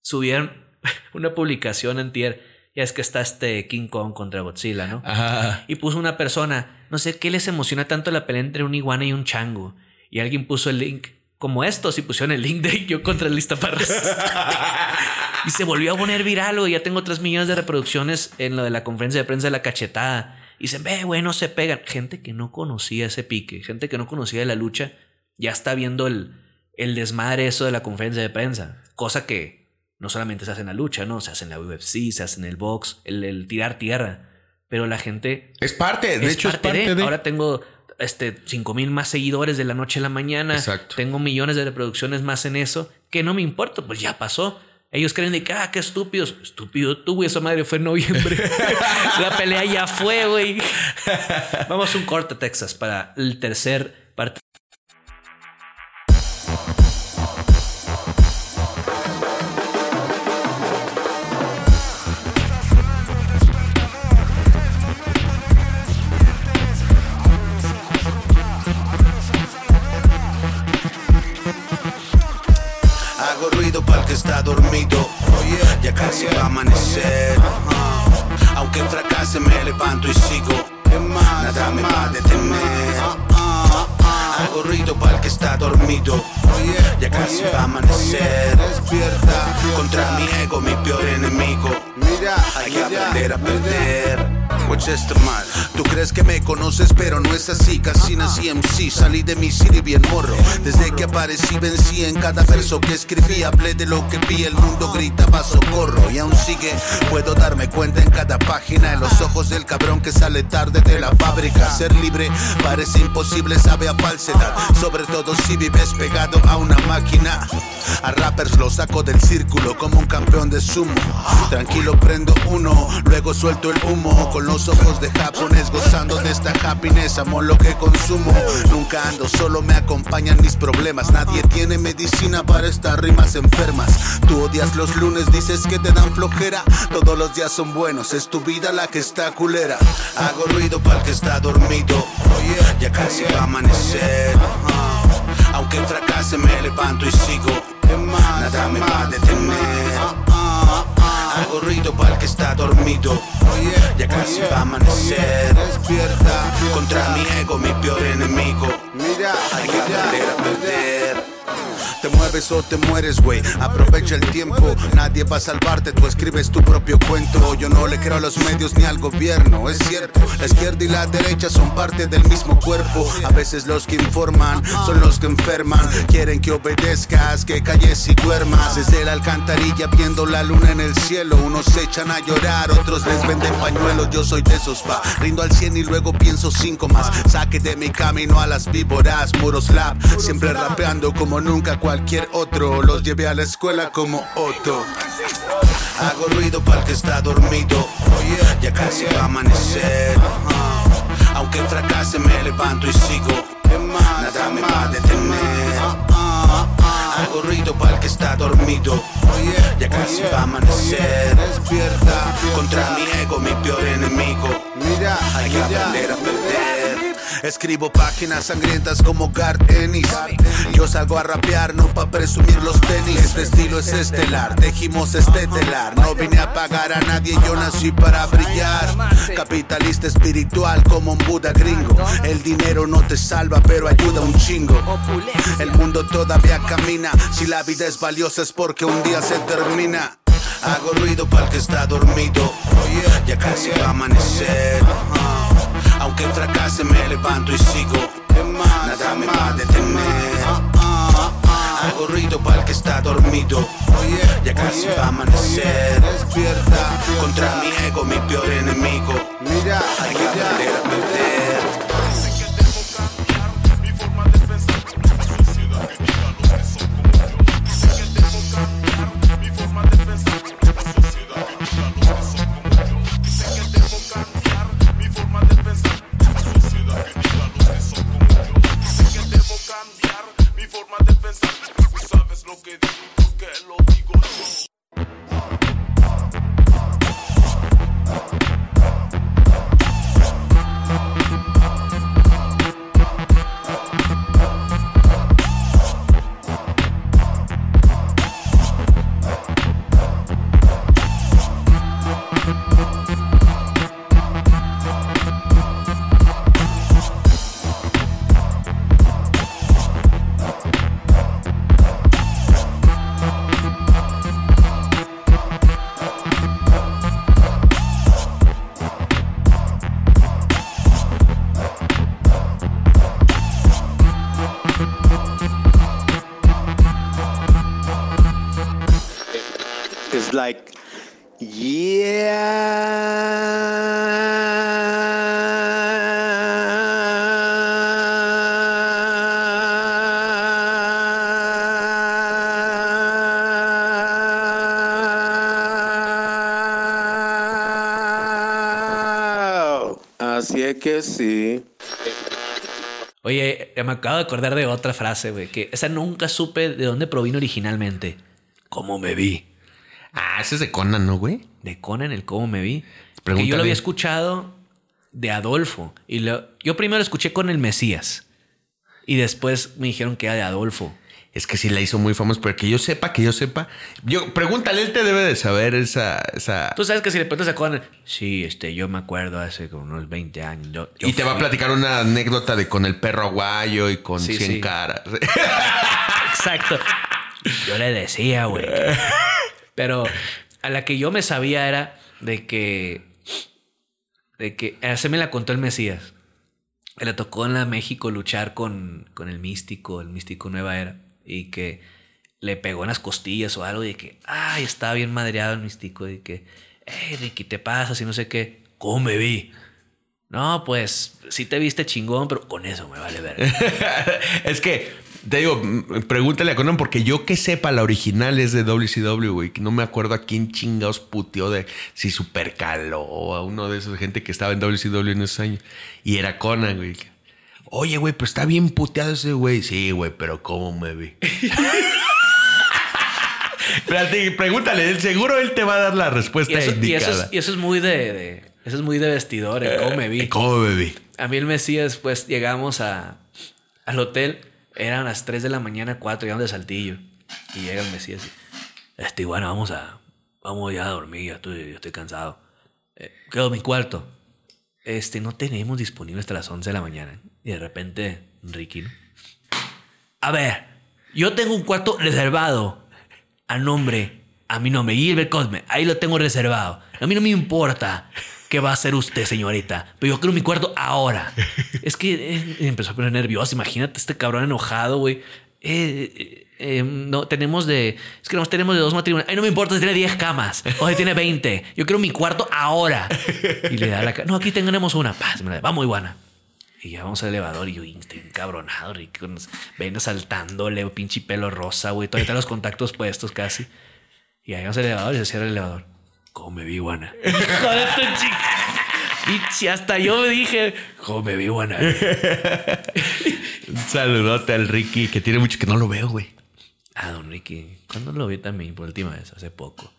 subieron [laughs] una publicación en tier. Ya es que está este King Kong contra Godzilla, ¿no? Ajá. Y puso una persona, no sé qué les emociona tanto la pelea entre un iguana y un chango. Y alguien puso el link, como estos, y pusieron el link de [laughs] yo contra el listaparras. y se volvió a poner viral, güey. Ya tengo 3 millones de reproducciones en lo de la conferencia de prensa de la cachetada. Y dicen, ve, güey, no se pegan. Gente que no conocía ese pique, gente que no conocía de la lucha, ya está viendo el, el desmadre eso de la conferencia de prensa. Cosa que no solamente se hace en la lucha, ¿no? Se hace en la UFC, se hace en el box, el, el tirar tierra. Pero la gente Es parte, de hecho es parte de... Ahora tengo este 5 mil más seguidores de la noche a la mañana. Exacto. Tengo millones de reproducciones más en eso. Que no me importa, pues ya pasó. Ellos creen de que, ah, qué estúpidos. Estúpido tú, güey. Esa madre fue en noviembre. [laughs] la pelea ya fue, güey. Vamos a un corte, Texas, para el tercer parte. Ruido para el que está dormido. Ya casi va a amanecer. Aunque fracase, me levanto y sigo. Nada me va a detener. Hago ruido para el que está dormido. Ya casi va a amanecer. Despierta. Contra mi ego, mi peor enemigo. Mira, Hay que aprender a perder. Mal. Tú crees que me conoces, pero no es así. Casi nací MC, salí de mi city bien morro. Desde que aparecí, vencí en cada verso que escribí. Hablé de lo que vi, el mundo gritaba socorro. Y aún sigue, puedo darme cuenta en cada página. En los ojos del cabrón que sale tarde de la fábrica. Ser libre parece imposible, sabe a falsedad. Sobre todo si vives pegado a una máquina. A rappers los saco del círculo como un campeón de sumo. Tranquilo, prendo uno, luego suelto el humo. Con los ojos de japonés gozando de esta happiness. Amo lo que consumo. Nunca ando solo, me acompañan mis problemas. Nadie tiene medicina para estas rimas enfermas. Tú odias los lunes, dices que te dan flojera. Todos los días son buenos, es tu vida la que está culera. Hago ruido para el que está dormido. Ya casi va a amanecer. Aunque fracase, me levanto y sigo. Nada me va a detener. Hago ruido para el que está dormido. Ya casi va a amanecer. Despierta. Contra mi ego, mi peor enemigo. Mira, Hay que aprender a perder. Te mueves o te mueres, güey. Aprovecha el tiempo. Nadie va a salvarte. Tú escribes tu propio cuento. Yo no le creo a los medios ni al gobierno. Es cierto, la izquierda y la derecha son parte del mismo cuerpo. A veces los que informan son los que enferman. Quieren que obedezcas, que calles y duermas. Desde la alcantarilla viendo la luna en el cielo. Unos se echan a llorar, otros les venden pañuelos. Yo soy de esos, pa. Rindo al 100 y luego pienso cinco más. Saque de mi camino a las víboras. Muros lab, siempre rapeando como nunca cualquier otro. Los llevé a la escuela como Otto. Hago ruido para el que está dormido. Ya casi va a amanecer. Aunque fracase, me levanto y sigo. Nada me va a detener. Hago ruido para el que está dormido. Ya casi va a amanecer. Despierta. Contra mi ego, mi peor enemigo. Hay que aprender a perder. Escribo páginas sangrientas como Garth Ennis. Yo salgo a rapear, no pa' presumir los tenis. Este estilo es estelar, tejimos este telar. No vine a pagar a nadie, yo nací para brillar. Capitalista espiritual como un Buda gringo. El dinero no te salva, pero ayuda un chingo. El mundo todavía camina. Si la vida es valiosa es porque un día se termina. Hago ruido para el que está dormido. Ya casi va a amanecer. Aunque fracase me levanto y sigo. Nada me va a detener. Hago ruido para el que está dormido. Ya casi va a amanecer. Contra mi ego, mi peor enemigo. Hay que aprender a perder. Get low. Que sí. Oye, me acabo de acordar de otra frase, güey, que esa nunca supe de dónde provino originalmente. ¿Cómo me vi? Ah, ese es de Conan, ¿no, güey? De Conan, el cómo me vi. Porque yo lo había escuchado de Adolfo. Y lo- yo primero lo escuché con el Mesías. Y después me dijeron que era de Adolfo. Es que sí la hizo muy famosa, pero que yo sepa, que yo sepa. Yo, pregúntale, él te debe de saber esa. esa... Tú sabes que si le preguntas a Conan, sí, este, yo me acuerdo hace como unos 20 años. yo- yo y te va a fui". platicar una anécdota de con el perro aguayo y con Sí, 100 sí. caras. [laughs] Exacto. Yo le decía, güey. Pero a la que yo me sabía era de que. De que. Ese me la contó el Mesías. Le tocó en la México luchar con, con el místico, el místico Nueva Era. Y que le pegó en las costillas o algo. Y que, ay, estaba bien madreado el místico. Y que, hey, Ricky, te pasas y no sé qué. ¿Cómo me vi? No, pues sí te viste chingón, pero con eso me vale ver. [laughs] es que, te digo, pregúntale a Conan porque yo que sepa, la original es de WCW, güey. No me acuerdo a quién chingados puteó de si Supercalo o a uno de esos gente que estaba en WCW en esos años. Y era Conan, güey. Oye, güey, pero está bien puteado ese güey. Sí, güey, pero ¿cómo me vi? Pregúntale, él, seguro él te va a dar la respuesta Y eso, y indicada. eso es, y eso es muy de, de- eso es muy de vestidor, el cómo me vi. ¿Cómo me vi? A mí el Mesías, pues llegamos a, al hotel, eran las 3 de la mañana, 4, llegamos de Saltillo. Y llega el Mesías y, este, bueno, vamos a, vamos ya a dormir, ya estoy, ya estoy cansado. Eh, quedo mi cuarto. Este, no tenemos disponible hasta las 11 de la mañana. Y de repente, Ricky, ¿no? A ver, yo tengo un cuarto reservado a nombre, a mi nombre, Gilbert Cosme. Ahí lo tengo reservado. A mí no me importa qué va a hacer usted, señorita. Pero yo quiero mi cuarto ahora. Es que eh, empezó a poner nervioso. Imagínate este cabrón enojado, güey. Eh, eh, eh, no, tenemos de. Es que no tenemos de dos matrimonios. Ay, no me importa si tiene 10 camas o si tiene 20. Yo quiero mi cuarto ahora. Y le da la. No, aquí tenemos una. Paz, me la da. Va muy buena. Y ya vamos al elevador y yo, estoy encabronado, Ricky, venas saltándole, pinche pelo rosa, güey. Todavía están los contactos puestos casi. Y ahí vamos al elevador y se cierra el elevador. ¿Cómo me vi, guana? [laughs] Hijo de tu chica. Y si hasta yo me dije, ¿cómo me vi, guana? Un saludote al Ricky, que tiene mucho que no lo veo, güey. Ah, don Ricky. ¿Cuándo lo vi también? Por última vez, hace poco.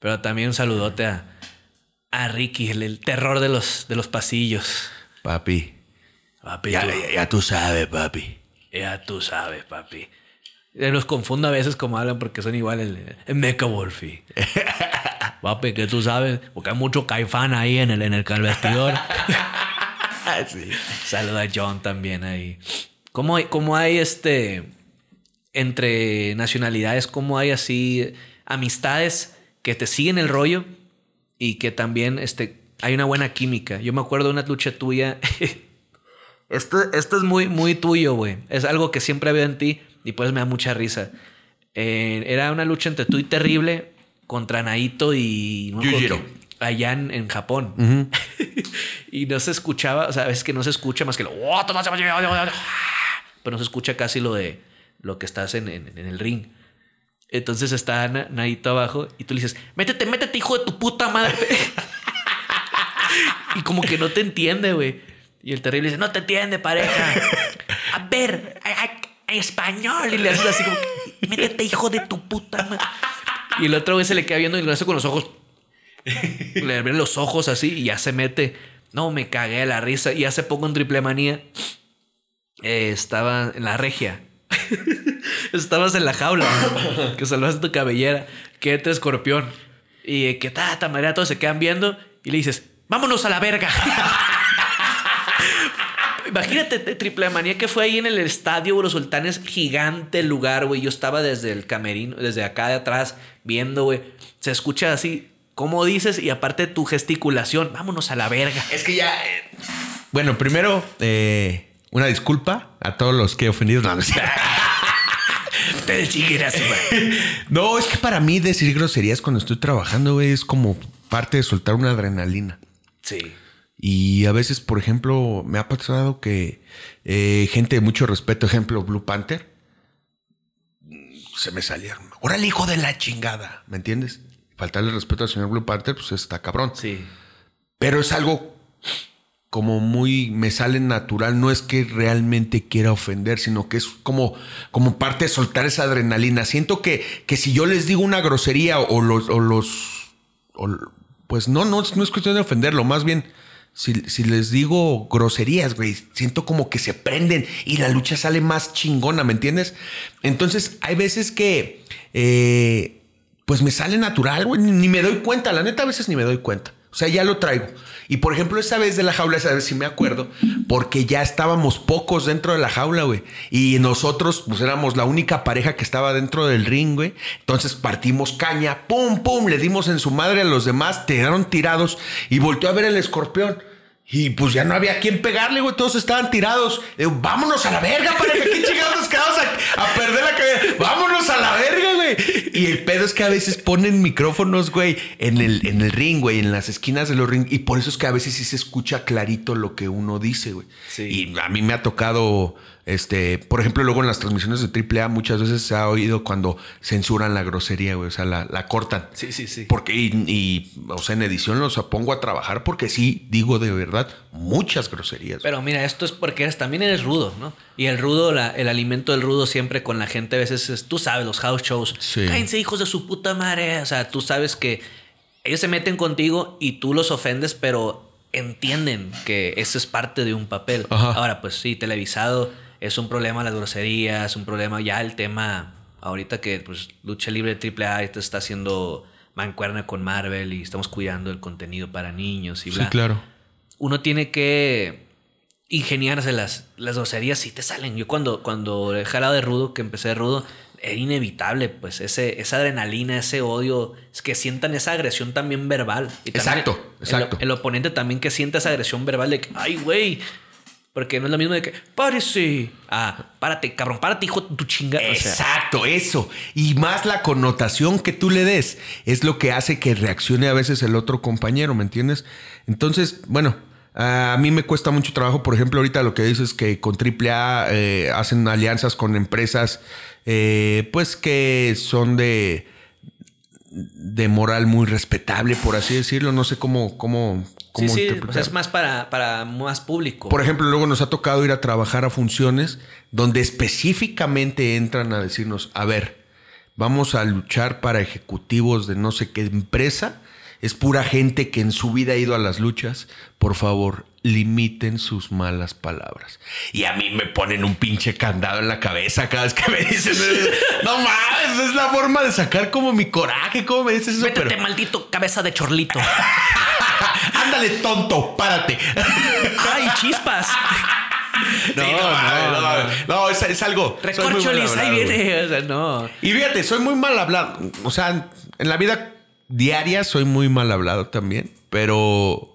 Pero también un saludote a, a Ricky, el, el terror de los, de los pasillos. Papi. Papi, Ya, tú- ya- ya tú sabes, papi. Ya tú sabes, papi. Los confundo a veces como hablan porque son igual el, Mecha Wolfie. [laughs] papi, que tú sabes, porque hay mucho caifán ahí en el, en el vestidor. [laughs] Saluda a John también ahí. ¿Cómo hay, cómo hay este entre nacionalidades, cómo hay así amistades que te siguen el rollo y que también este, hay una buena química? Yo me acuerdo de una lucha tuya. [laughs] Esto, esto es muy, muy tuyo, güey. Es algo que siempre veo en ti y pues me da mucha risa. Eh, era una lucha entre tú y Terrible contra Naito y... no Yujiro. Allá en, en Japón. [laughs] y no se escuchaba, o sea, es que no se escucha más que lo... Pero no se escucha casi lo de lo que estás en, en- en el ring. Entonces está Na- Naito abajo y tú le dices, métete, métete, hijo de tu puta madre. [laughs] y como que no te entiende, güey. Y el terrible dice, no te entiende, pareja. [laughs] A ver, a- español. Y le haces así como, métete, hijo de tu puta madre. Y el otro güey se le queda viendo y lo hace con los ojos. Le abren los ojos así y ya se mete. No, me cagué de la risa. Y hace poco en Triple Manía eh, estaba en la regia. [laughs] Estabas en la jaula. [coughs] que salvaste tu cabellera. Que te escorpión. Y que ta, ta, madre, todos se quedan viendo. Y le dices, vámonos a la verga. [laughs] Imagínate, te- Triple Manía que fue ahí en el estadio Los Sultanes, gigante el lugar, güey. Yo estaba desde el camerino, desde acá de atrás, viendo, güey. Se escucha así, como dices, y aparte tu gesticulación, vámonos a la verga. Es que ya. eh, Bueno, primero, eh, una disculpa a todos los que he ofendido. No, no, cierto. [laughs] Ustedes chinguen a su [laughs] madre. No, es que para mí decir groserías cuando estoy trabajando, güey, es como parte de soltar una adrenalina. Sí. Y a veces, por ejemplo, me ha pasado que eh, gente de mucho respeto, ejemplo, Blue Panther, se me salieron. Órale, hijo de la chingada, ¿me entiendes? Faltarle respeto al señor Blue Panther, pues está cabrón. Sí. Pero es algo como muy me sale natural, no es que realmente quiera ofender, sino que es como, como parte de soltar esa adrenalina. Siento que, que si yo les digo una grosería o los, o los o- pues no, no, no es cuestión de ofenderlo, más bien si, si les digo groserías, güey, siento como que se prenden y la lucha sale más chingona, ¿me entiendes? Entonces, hay veces que, eh, pues me sale natural, güey, ni, me doy cuenta, la neta a veces ni me doy cuenta. O sea, ya lo traigo. Y por ejemplo, esa vez de la jaula, esa vez sí me acuerdo, porque ya estábamos pocos dentro de la jaula, güey. Y nosotros, pues éramos la única pareja que estaba dentro del ring, güey. Entonces partimos caña, pum, pum, le dimos en su madre a los demás, quedaron tirados y volteó a ver el escorpión. Y pues ya no había quien pegarle, güey. Todos estaban tirados. Vámonos a la verga, para que aquí chingados nos quedamos a, a perder la cabeza. Vámonos a la verga, güey. Y el pedo es que a veces ponen micrófonos, güey, en el, en el ring, güey, en las esquinas de los ring. Y por eso es que a veces sí se escucha clarito lo que uno dice, güey. Y a mí me ha tocado, este, por ejemplo, luego en las transmisiones de AAA muchas veces se ha oído cuando censuran la grosería, güey. O sea, la, la cortan. Sí, sí, sí. Porque, y, y, o sea, en edición los pongo a trabajar porque sí, digo de verdad, muchas groserías. Pero mira, esto es porque eres, también eres rudo, ¿no? Y el rudo, la- el alimento del rudo siempre con la gente a veces es, tú sabes, los house shows. Sí. Cállense, hijos de su puta madre. O sea, tú sabes que ellos se meten contigo y tú los ofendes, pero entienden que eso es parte de un papel. Ajá. Ahora, pues sí, televisado es un problema las groserías, es un problema ya el tema ahorita que pues lucha libre AAA te está haciendo mancuerna con Marvel y estamos cuidando el contenido para niños y Sí, bla claro. uno tiene que ingeniarse las, las groserías si te salen. Yo cuando, cuando he jalado de rudo, que empecé de rudo, era inevitable, pues ese, esa adrenalina, ese odio, es que sientan esa agresión también verbal. Y también Exacto, el- exacto. El, oponente también que sienta esa agresión verbal de que, ay, güey. Porque no es lo mismo de que, párese. Ah, párate, cabrón, párate, hijo de tu chinga. O sea, Exacto, eso. Y más la connotación que tú le des es lo que hace que reaccione a veces el otro compañero, ¿me entiendes? Entonces, bueno, a mí me cuesta mucho trabajo, por ejemplo, ahorita lo que dices que con AAA eh, hacen alianzas con empresas, eh, pues que son de de moral muy respetable, por así decirlo. No sé cómo, cómo, cómo sí, pues es más para, para más público. Por ejemplo, luego nos ha tocado ir a trabajar a funciones donde específicamente entran a decirnos, a ver, vamos a luchar para ejecutivos de no sé qué empresa. Es pura gente que en su vida ha ido a las luchas. Por favor, limiten sus malas palabras. Y a mí me ponen un pinche candado en la cabeza cada vez que me dicen, [laughs] no mames, es la forma de sacar como mi coraje. ¿Cómo me dices eso? Métete, Pero- maldito cabeza de chorlito. [laughs] Ándale, tonto, párate. ¡Ay, chispas! [laughs] No, no, no, no, es, es algo. Recorcholis, ahí viene. O sea, no. Y fíjate, soy muy mal hablado. O sea, en la vida diaria soy muy mal hablado también, pero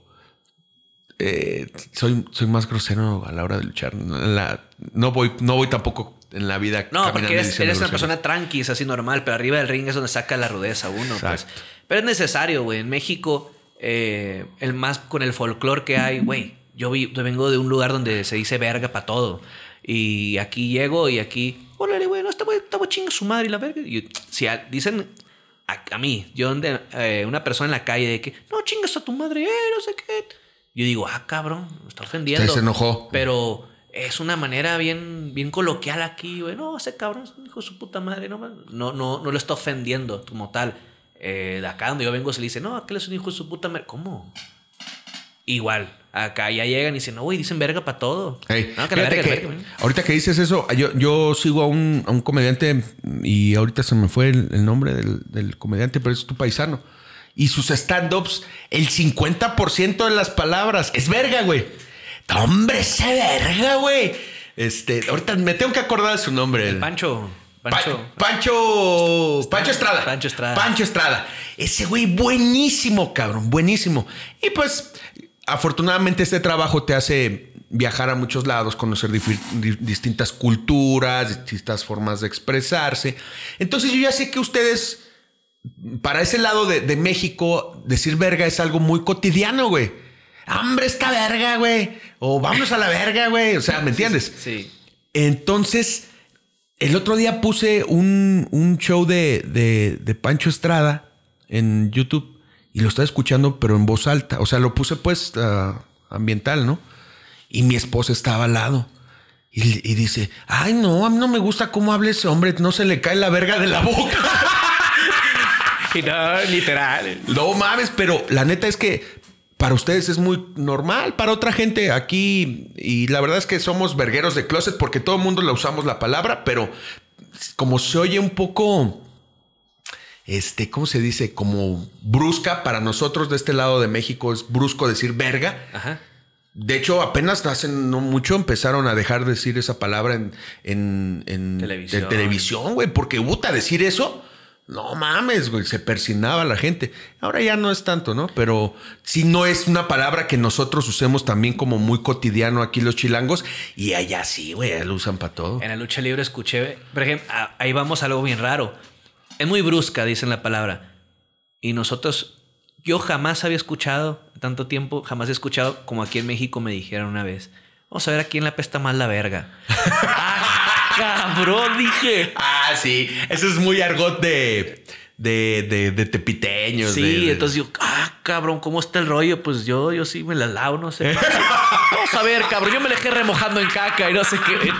eh, soy, soy más grosero a la hora de luchar. La- no, voy, no voy tampoco en la vida. No, porque eres, eres una persona tranqui, es así normal, pero arriba del ring es donde saca la rudeza uno. Pues. Pero es necesario, güey. En México, eh, el más con el folclore que hay, güey. Yo, vi- yo vengo de un lugar donde se dice verga para todo. Y aquí llego y aquí, órale, güey, no, está güey, chinga su madre y la verga. Y si a- dicen a, a mí, yo donde eh, una persona en la calle de que, no chingas a tu madre, eh, no sé qué. Yo digo, ah, cabrón, me está ofendiendo. Se enojó. Pero es una manera bien, bien coloquial aquí, güey. No, ese cabrón es un hijo de su puta madre. No, no, no, no lo está ofendiendo como tal. Eh, de acá donde yo vengo se le dice, no, aquel es un hijo de su puta madre. ¿Cómo? Igual. Acá ya llegan y dicen, no, güey, dicen verga para todo. Ey, no, que la fíjate verga, que la verga, güey. ahorita que dices eso, yo, yo sigo a un, a un comediante y ahorita se me fue el, el nombre del, del comediante, pero es tu paisano. Y sus stand-ups, el 50% de las palabras es verga, güey. Hombre, ese verga, güey. Este, ahorita me tengo que acordar de su nombre. El Pancho. Pancho. Pa- Pancho. Pancho Estrada. Pancho Estrada. Pancho Estrada. Ese güey buenísimo, cabrón. Buenísimo. Y pues, afortunadamente, este trabajo te hace viajar a muchos lados, conocer distintas culturas, distintas formas de expresarse. Entonces, yo ya sé que ustedes, para ese lado de, de México, decir verga es algo muy cotidiano, güey. Hambre esta verga, güey. O vámonos a la verga, güey. O sea, ¿me entiendes? Sí. Entonces, el otro día puse un, un show de, de- de Pancho Estrada en YouTube y lo estaba escuchando, pero en voz alta. O sea, lo puse pues ah, ambiental, ¿no? Y mi esposa estaba al lado. Y, y dice, ay no, a mí no me gusta cómo habla ese hombre, no se le cae la verga de la boca. [laughs] No, [laughs] literal. No mames, pero la neta es que para ustedes es muy normal, para otra gente aquí, y la verdad es que somos vergueros de closet porque todo el mundo la usamos la palabra, pero como se oye un poco, este, ¿cómo se dice? Como brusca para nosotros de este lado de México es brusco decir verga. Ajá. De hecho, apenas hace no mucho empezaron a dejar de decir esa palabra en, en televisión, güey, porque puta, decir eso, no mames, güey, se persinaba la gente. Ahora ya no es tanto, ¿no? Pero sí no es una palabra que nosotros usemos también como muy cotidiano aquí los chilangos y allá sí, güey, lo usan para todo. En la lucha libre escuché, por ejemplo, ahí vamos a algo bien raro. Es muy brusca, dicen la palabra. Y nosotros, yo jamás había escuchado, tanto tiempo, jamás he escuchado como aquí en México me dijeron una vez. Vamos a ver a quién le apesta más la verga. [laughs] ¡Ah, cabrón! Dije. Ah, sí, eso es muy argot de, de, de, de tepiteños. Sí, de- entonces yo, ah, cabrón, ¿cómo está el rollo? Pues yo, yo sí me la lavo, no sé. [laughs] Vamos a ver, cabrón, yo me dejé remojando en caca y no sé qué. ¿Qué,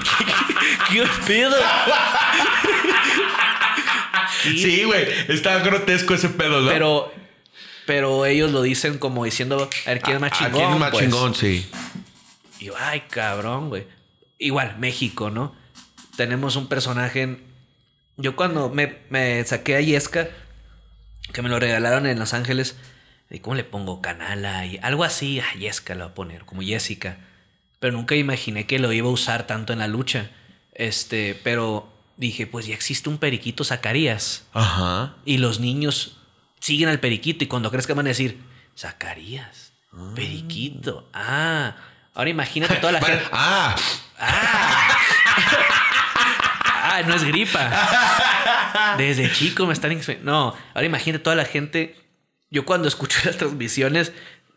qué pedo? [laughs] Sí, güey, está grotesco ese pedo, ¿no? Pero, pero ellos lo dicen como diciendo, a ver quién es más ¿A chingón. quién es más pues. chingón? Sí. Y yo, ay, cabrón, güey. Igual, México, ¿no? Tenemos un personaje. en- Yo cuando me, me saqué a Yesca, que me lo regalaron en Los Ángeles, ¿y cómo le pongo? Canala y algo así. A Yesca lo voy a poner, como Jessica. Pero nunca imaginé que lo iba a usar tanto en la lucha. Este, pero dije, pues ya existe un periquito Zacarías. Ajá. Y los niños siguen al periquito y cuando crezcan van a decir, Zacarías, periquito. Ah, ahora imagínate toda la [laughs] gente. Ah, Ah, no es gripa. [laughs] Desde chico me están... No, ahora imagínate toda la gente. Yo cuando escucho [laughs] las transmisiones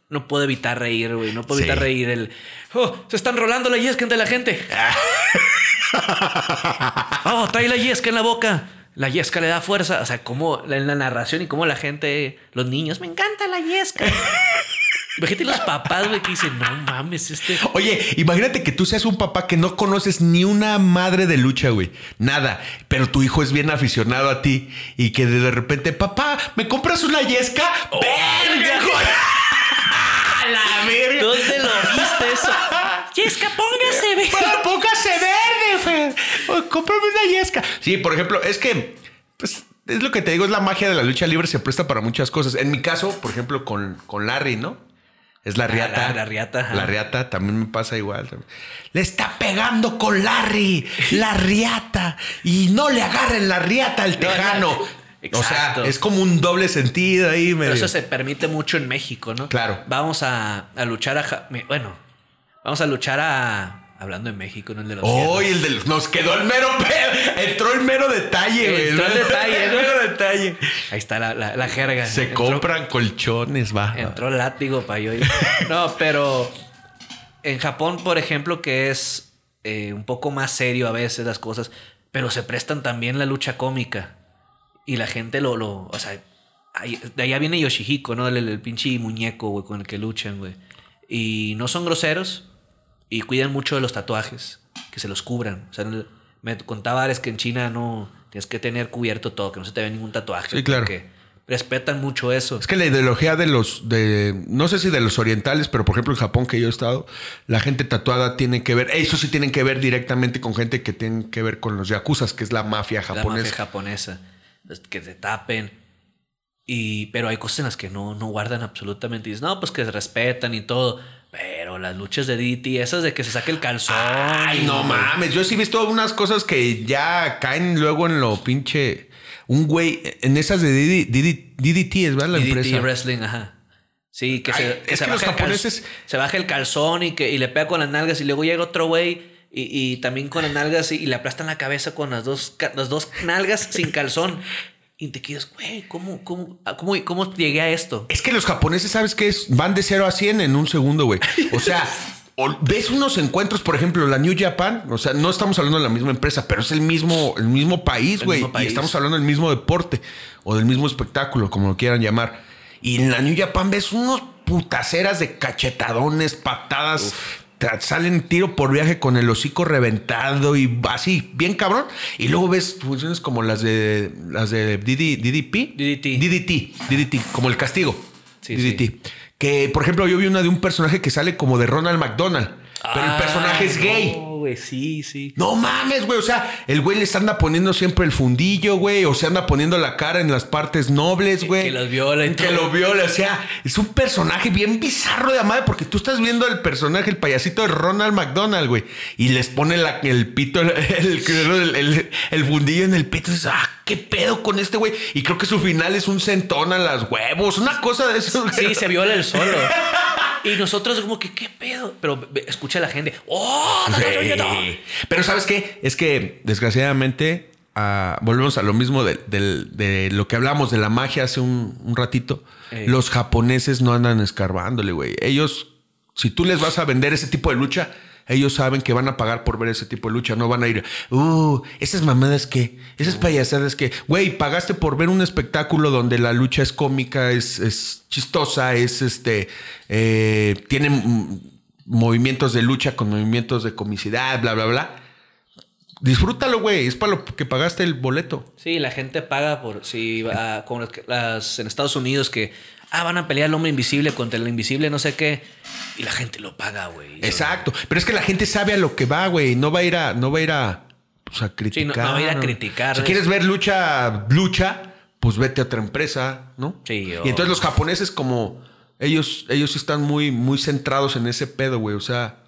no puedo evitar reír, güey. No puedo Sí. evitar reír el... Oh, se están rolando la yesca entre la gente. [laughs] Oh, trae la yesca en la boca. La yesca le da fuerza. O sea, como en la narración y cómo la gente, los niños, me encanta la yesca. Imagínate los papás, güey, que dicen, no mames, este... Oye, imagínate que tú seas un papá que no conoces ni una madre de lucha, güey. Nada. Pero tu hijo es bien aficionado a ti y que de repente, papá, ¿me compras una yesca? ¡Verga! [laughs] ¡A la verga! ¿Dónde lo viste eso? Yesca, póngase, ve. [laughs] Bueno, póngase verde, Fer. O, Cómprame una yesca. Sí, por ejemplo, es que pues, es lo que te digo, es la magia de la lucha libre, se presta para muchas cosas. En mi caso, por ejemplo, con, con Larry, ¿no? Es la riata. Ah, la- la riata, ajá. La riata también me pasa igual. Le está pegando con Larry, la riata. Y no le agarren la riata al tejano. o sea, Exacto. es como un doble sentido ahí. Pero medio. eso se permite mucho en México, ¿no? Claro. Vamos a, a luchar a... Bueno, vamos a luchar a... Hablando de México, no el de los ¡Oh! el del- nos quedó el mero pedo. Entró el mero detalle, güey. Entró el detalle, [laughs] El mero detalle. Ahí está la, la, la jerga. Se Entró- compran colchones, va. Entró el látigo para yo. [laughs] No, pero en Japón, por ejemplo, que es eh, un poco más serio a veces las cosas, pero se prestan también la lucha cómica. Y la gente lo, lo o sea, ahí- de allá viene Yoshihiko, ¿no? El, el pinche muñeco, güey, con el que luchan, güey. Y no son groseros y cuidan mucho de los tatuajes, que se los cubran. O sea, me contaba Ares que en China no tienes que tener cubierto todo, que no se te ve ningún tatuaje. Sí, claro. porque respetan mucho eso. Es que la ideología de los, de, no sé si de los orientales, pero por ejemplo en Japón que yo he estado, la gente tatuada tiene que ver, eso sí tienen que ver directamente con gente que tienen que ver con los yakuzas, que es la mafia La japonesa. mafia japonesa. Es Que te tapen. Y, pero hay cosas en las que no, no guardan absolutamente. Y dices, no, pues que se respetan y todo. Pero las luchas de DDT, esas de que se saque el calzón. Ay, no mames, yo sí he visto unas cosas que ya caen luego en lo pinche. Un güey, en esas de DD DDT, es verdad la DDT empresa. Wrestling, ajá. Sí, que, se, que que los baja el cal- japoneses- se baja el calzón y, que, y le pega con las nalgas y luego llega otro güey y, y también con las nalgas y, y le aplastan la cabeza con las dos, las dos nalgas sin calzón. Y te quedas, güey, ¿cómo, cómo, ah, cómo, ¿cómo llegué a esto? Es que los japoneses, ¿sabes qué es? Van de 0 a 100 en un segundo, güey. O sea, [laughs] o- ves unos encuentros, por ejemplo, la New Japan, o sea, no estamos hablando de la misma empresa, pero es el mismo, el mismo país, güey. Y estamos hablando del mismo deporte o del mismo espectáculo, como lo quieran llamar. Y en la New Japan ves unos putaceras de cachetadones, patadas. Salen tiro por viaje con el hocico reventado y así, bien cabrón. Y luego ves funciones como las de las de DD DDP. DDT. DDT, DDT, como el castigo. Sí, DDT. Que, por ejemplo, yo vi una de un personaje que sale como de Ronald McDonald. Pero el personaje es gay. No, güey, sí, sí. No mames, güey. O sea, el güey les anda poniendo siempre el fundillo, güey. O se anda poniendo la cara en las partes nobles, güey. que los viola y Que todo. lo viola. O sea, es un personaje bien bizarro de madre. Porque tú estás viendo el personaje, el payasito de Ronald McDonald, güey. Y les pone la- el pito, el, el, el- el fundillo en el pito. Y dices, ah, qué pedo con este güey. Y creo que su final es un centón a las huevos. Una cosa de eso. Sí, se viola el solo. [laughs] Y nosotros como que, ¿qué pedo? Pero escucha a la gente. ¡Oh! no. Pero ¿sabes qué? Es que desgraciadamente ah, volvemos a lo mismo de, lo que hablamos de la magia hace un, un ratito. Ey. Los japoneses no andan escarbándole, güey. Ellos, si tú les vas a vender ese tipo de lucha, ellos saben que van a pagar por ver ese tipo de lucha. No van a ir, uh, esas mamadas que, esas payasadas que, güey, pagaste por ver un espectáculo donde la lucha es cómica, es, es chistosa, es este, eh, tiene movimientos de lucha con movimientos de comicidad, bla, bla, bla. Disfrútalo, güey. Es para lo que pagaste el boleto. Sí, la gente paga por si va como las en Estados Unidos que ah, van a pelear el hombre invisible contra el invisible, no sé qué, y la gente lo paga, güey. Exacto. Pero es que la gente sabe a lo que va, güey. No va a ir a, no va a ir a, pues, a criticar. no va a ir a criticar. Si quieres ver lucha, lucha, pues vete a otra empresa, ¿no? Sí, Y entonces los japoneses, como ellos, ellos están muy, muy centrados en ese pedo, güey. O sea,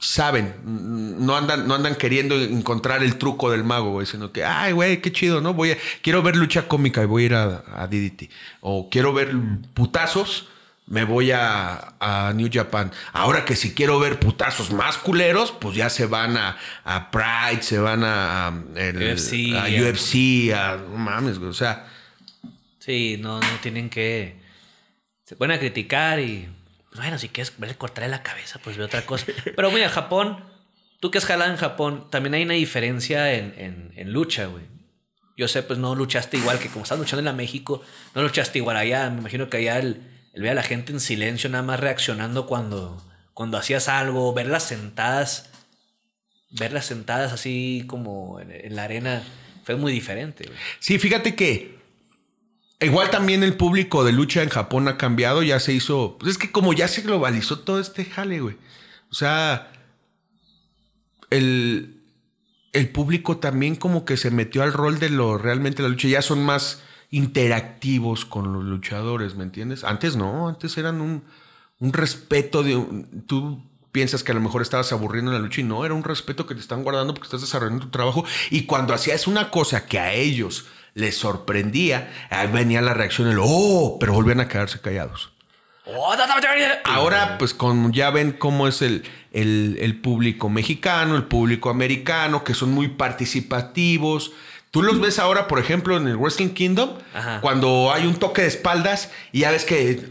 saben, no andan, no andan queriendo encontrar el truco del mago, güey, sino que, ay, güey, qué chido, ¿no? Voy a, quiero ver lucha cómica y voy a ir a, a DDT. O quiero ver putazos, me voy a, a New Japan. Ahora que si quiero ver putazos más culeros, pues ya se van a, a Pride, se van a, el- UFC, a. UFC, a, no mames, güey, o sea, Sí, no, no tienen que. Se ponen a criticar y. Bueno, si quieres verle cortarle la cabeza, pues ve otra cosa. Pero mira, Japón, tú que has jalado en Japón, también hay una diferencia en, en- lucha, güey. Yo sé, pues no luchaste igual que como estás luchando en la México, no luchaste igual allá. Me imagino que allá el ver a la gente en silencio, nada más reaccionando cuando, cuando hacías algo, verlas sentadas, verlas sentadas así como en, en la arena, fue muy diferente. güey. Sí, fíjate que igual también el público de lucha en Japón ha cambiado, ya se hizo, pues es que como ya se globalizó todo este jale, güey. O sea, el, el público también como que se metió al rol de lo realmente la lucha, ya son más interactivos con los luchadores, ¿me entiendes? Antes no, antes eran un, un respeto de... tú piensas que a lo mejor estabas aburriendo en la lucha y no, era un respeto que te están guardando porque estás desarrollando tu trabajo y cuando hacías una cosa que a ellos les sorprendía, ahí venía la reacción, el oh, pero volvían a quedarse callados. Ahora, pues con, ya ven cómo es el, el- el público mexicano, el público americano, que son muy participativos. Tú los ves ahora, por ejemplo, en el Wrestling Kingdom, Ajá. cuando hay un toque de espaldas y ya ves que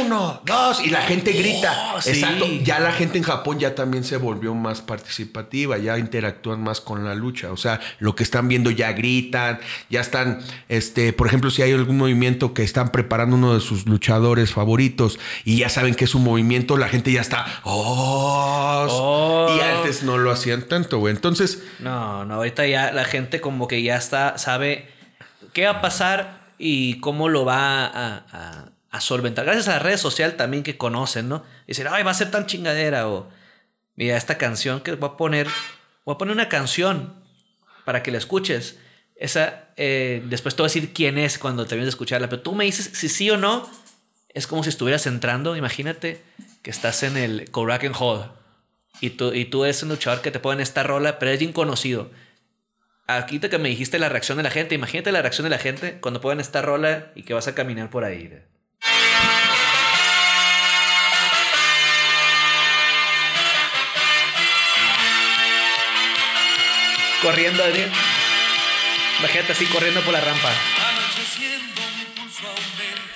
uno, dos, y la gente grita. Oh, sí. Exacto. Ya la gente en Japón ya también se volvió más participativa, ya interactúan más con la lucha. O sea, lo que están viendo ya gritan, ya están, este, por ejemplo, si hay algún movimiento que están preparando uno de sus luchadores favoritos y ya saben que es un movimiento, la gente ya está, oh, Oh. y antes no lo hacían tanto, güey. Entonces, No, no, ahorita ya la gente como que ya está, sabe qué va a pasar y cómo lo va a, a- a solventar. Gracias a la red social también que conocen, ¿no? Dicen, ay, va a ser tan chingadera o, mira, esta canción que voy a poner, voy a poner una canción para que la escuches. Esa, eh, después te voy a decir quién es cuando termines de escucharla, pero tú me dices si sí o no. Es como si estuvieras entrando, imagínate que estás en el Korakuen Hall y tú, y tú eres un luchador que te ponen esta rola, pero es bien conocido. Aquí te que me dijiste la reacción de la gente, imagínate la reacción de la gente cuando ponen esta rola y que vas a caminar por ahí. Corriendo, Adrián. Imagínate así corriendo por la rampa.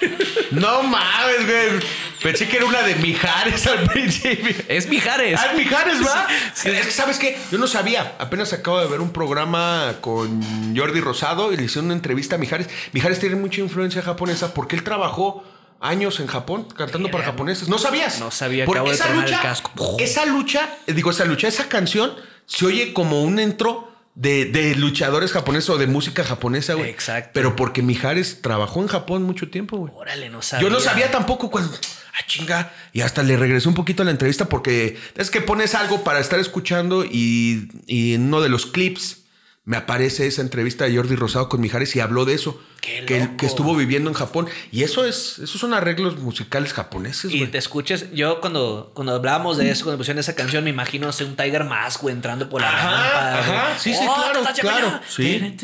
[laughs] no mames, güey. Pensé que era una de Mijares al principio. Es Mijares. Ah, es Mijares, ¿va? Sí. Es que, ¿sabes qué? Yo no sabía. Apenas acabo de ver un programa con Jordi Rosado y le hicieron una entrevista a Mijares. Mijares tiene mucha influencia japonesa porque él trabajó años en Japón cantando para japoneses. ¿No sabías? No sabía, Porque acabo de esa el lucha, casco. esa lucha, digo, esa lucha, esa canción se oye como un intro de, de luchadores japoneses o de música japonesa, güey. Exacto. Pero porque Mijares trabajó en Japón mucho tiempo, güey. Órale, no sabía. Yo no sabía tampoco cuando. Ah, chinga. Y hasta le regresé un poquito a la entrevista porque es que pones algo para estar escuchando y, y en uno de los clips me aparece esa entrevista de Jordi Rosado con Mijares y habló de eso. Qué que, loco. que estuvo viviendo en Japón. Y eso es, esos son arreglos musicales japoneses, Y te escuches, yo cuando, cuando hablábamos de eso, cuando pusieron esa canción, me imagino hacer un Tiger Mask, güey, entrando por la Ajá, rampa. ajá, sí, sí, ¡Oh, claro, claro, sí.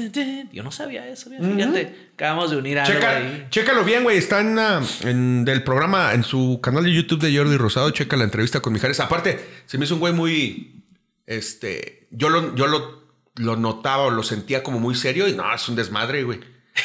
Yo no sabía eso, fíjate. Acabamos de unir algo Checa- ahí. chécalo bien, güey. Está en, ah, en del programa, en su canal de YouTube de Jordi Rosado. Checa la entrevista con Mijares. Aparte, se me hizo un güey muy. Este. Yo lo, yo lo, lo notaba o lo sentía como muy serio y no, es un desmadre, güey.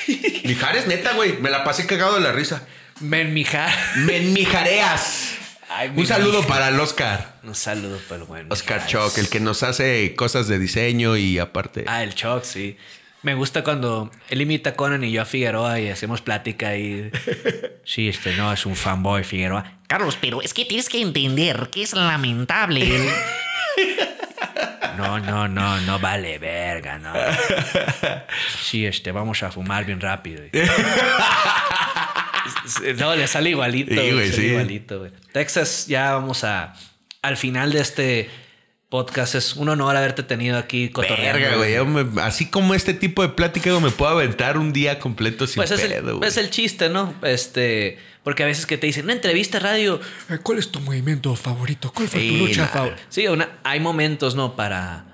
[laughs] Mijares, neta, güey. Me la pasé cagado de la risa. Menmijar. Menmijareas. Ay, Un saludo para el Oscar. Un saludo para el buen. Oscar. Choc, el que nos hace cosas de diseño y aparte. Ah, el Choc, sí. Me gusta cuando él imita a Conan y yo a Figueroa y hacemos plática y... [laughs] Sí, este no es un fanboy Figueroa. Carlos, pero es que tienes que entender que es lamentable. [laughs] No, no, no, no vale verga, no. Sí, este, vamos a fumar bien rápido. [laughs] No, le sale igualito. Sí, güey, güey, sale sí. igualito, güey. Texas, ya vamos a... Al final de este podcast es un honor haberte tenido aquí cotorreando. Verga, güey. me- Así como este tipo de plática yo me puedo aventar un día completo sin Pues es, pedo, el, güey. es el chiste, ¿no? Este, porque a veces que te dicen, una entrevista radio, Eh, ¿Cuál es tu movimiento favorito? ¿Cuál fue tu lucha favorita? Sí, una- hay momentos, ¿no? Para,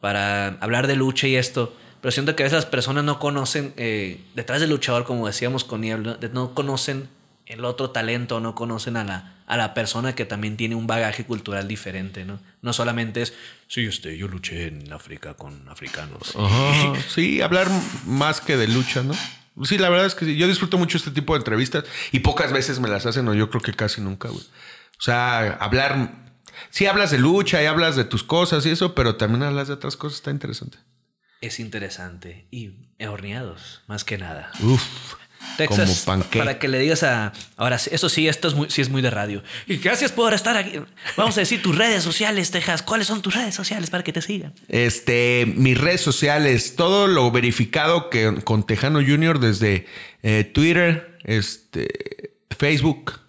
para hablar de lucha y esto. Pero siento que a veces las personas no conocen, eh, detrás del luchador, como decíamos con Niel, no, no conocen el otro talento, no conocen a la, a la persona que también tiene un bagaje cultural diferente, ¿no? No solamente es, sí, este, yo luché en África con africanos. Ajá, [laughs] sí, hablar más que de lucha, ¿no? Sí, la verdad es que sí. Yo disfruto mucho este tipo de entrevistas y pocas veces me las hacen, o yo creo que casi nunca, güey. O sea, hablar. Sí, hablas de lucha y hablas de tus cosas y eso, pero también hablas de otras cosas, está interesante. Es interesante. Y horneados, más que nada. Uf. Texas, como para que le digas a... Ahora, eso sí, esto es muy, sí es muy de radio. Y gracias por estar aquí. Vamos a decir tus redes sociales, Texas. ¿Cuáles son tus redes sociales para que te sigan? Este, mis redes sociales, todo lo verificado que con Tejano Junior desde eh, Twitter, este, Facebook,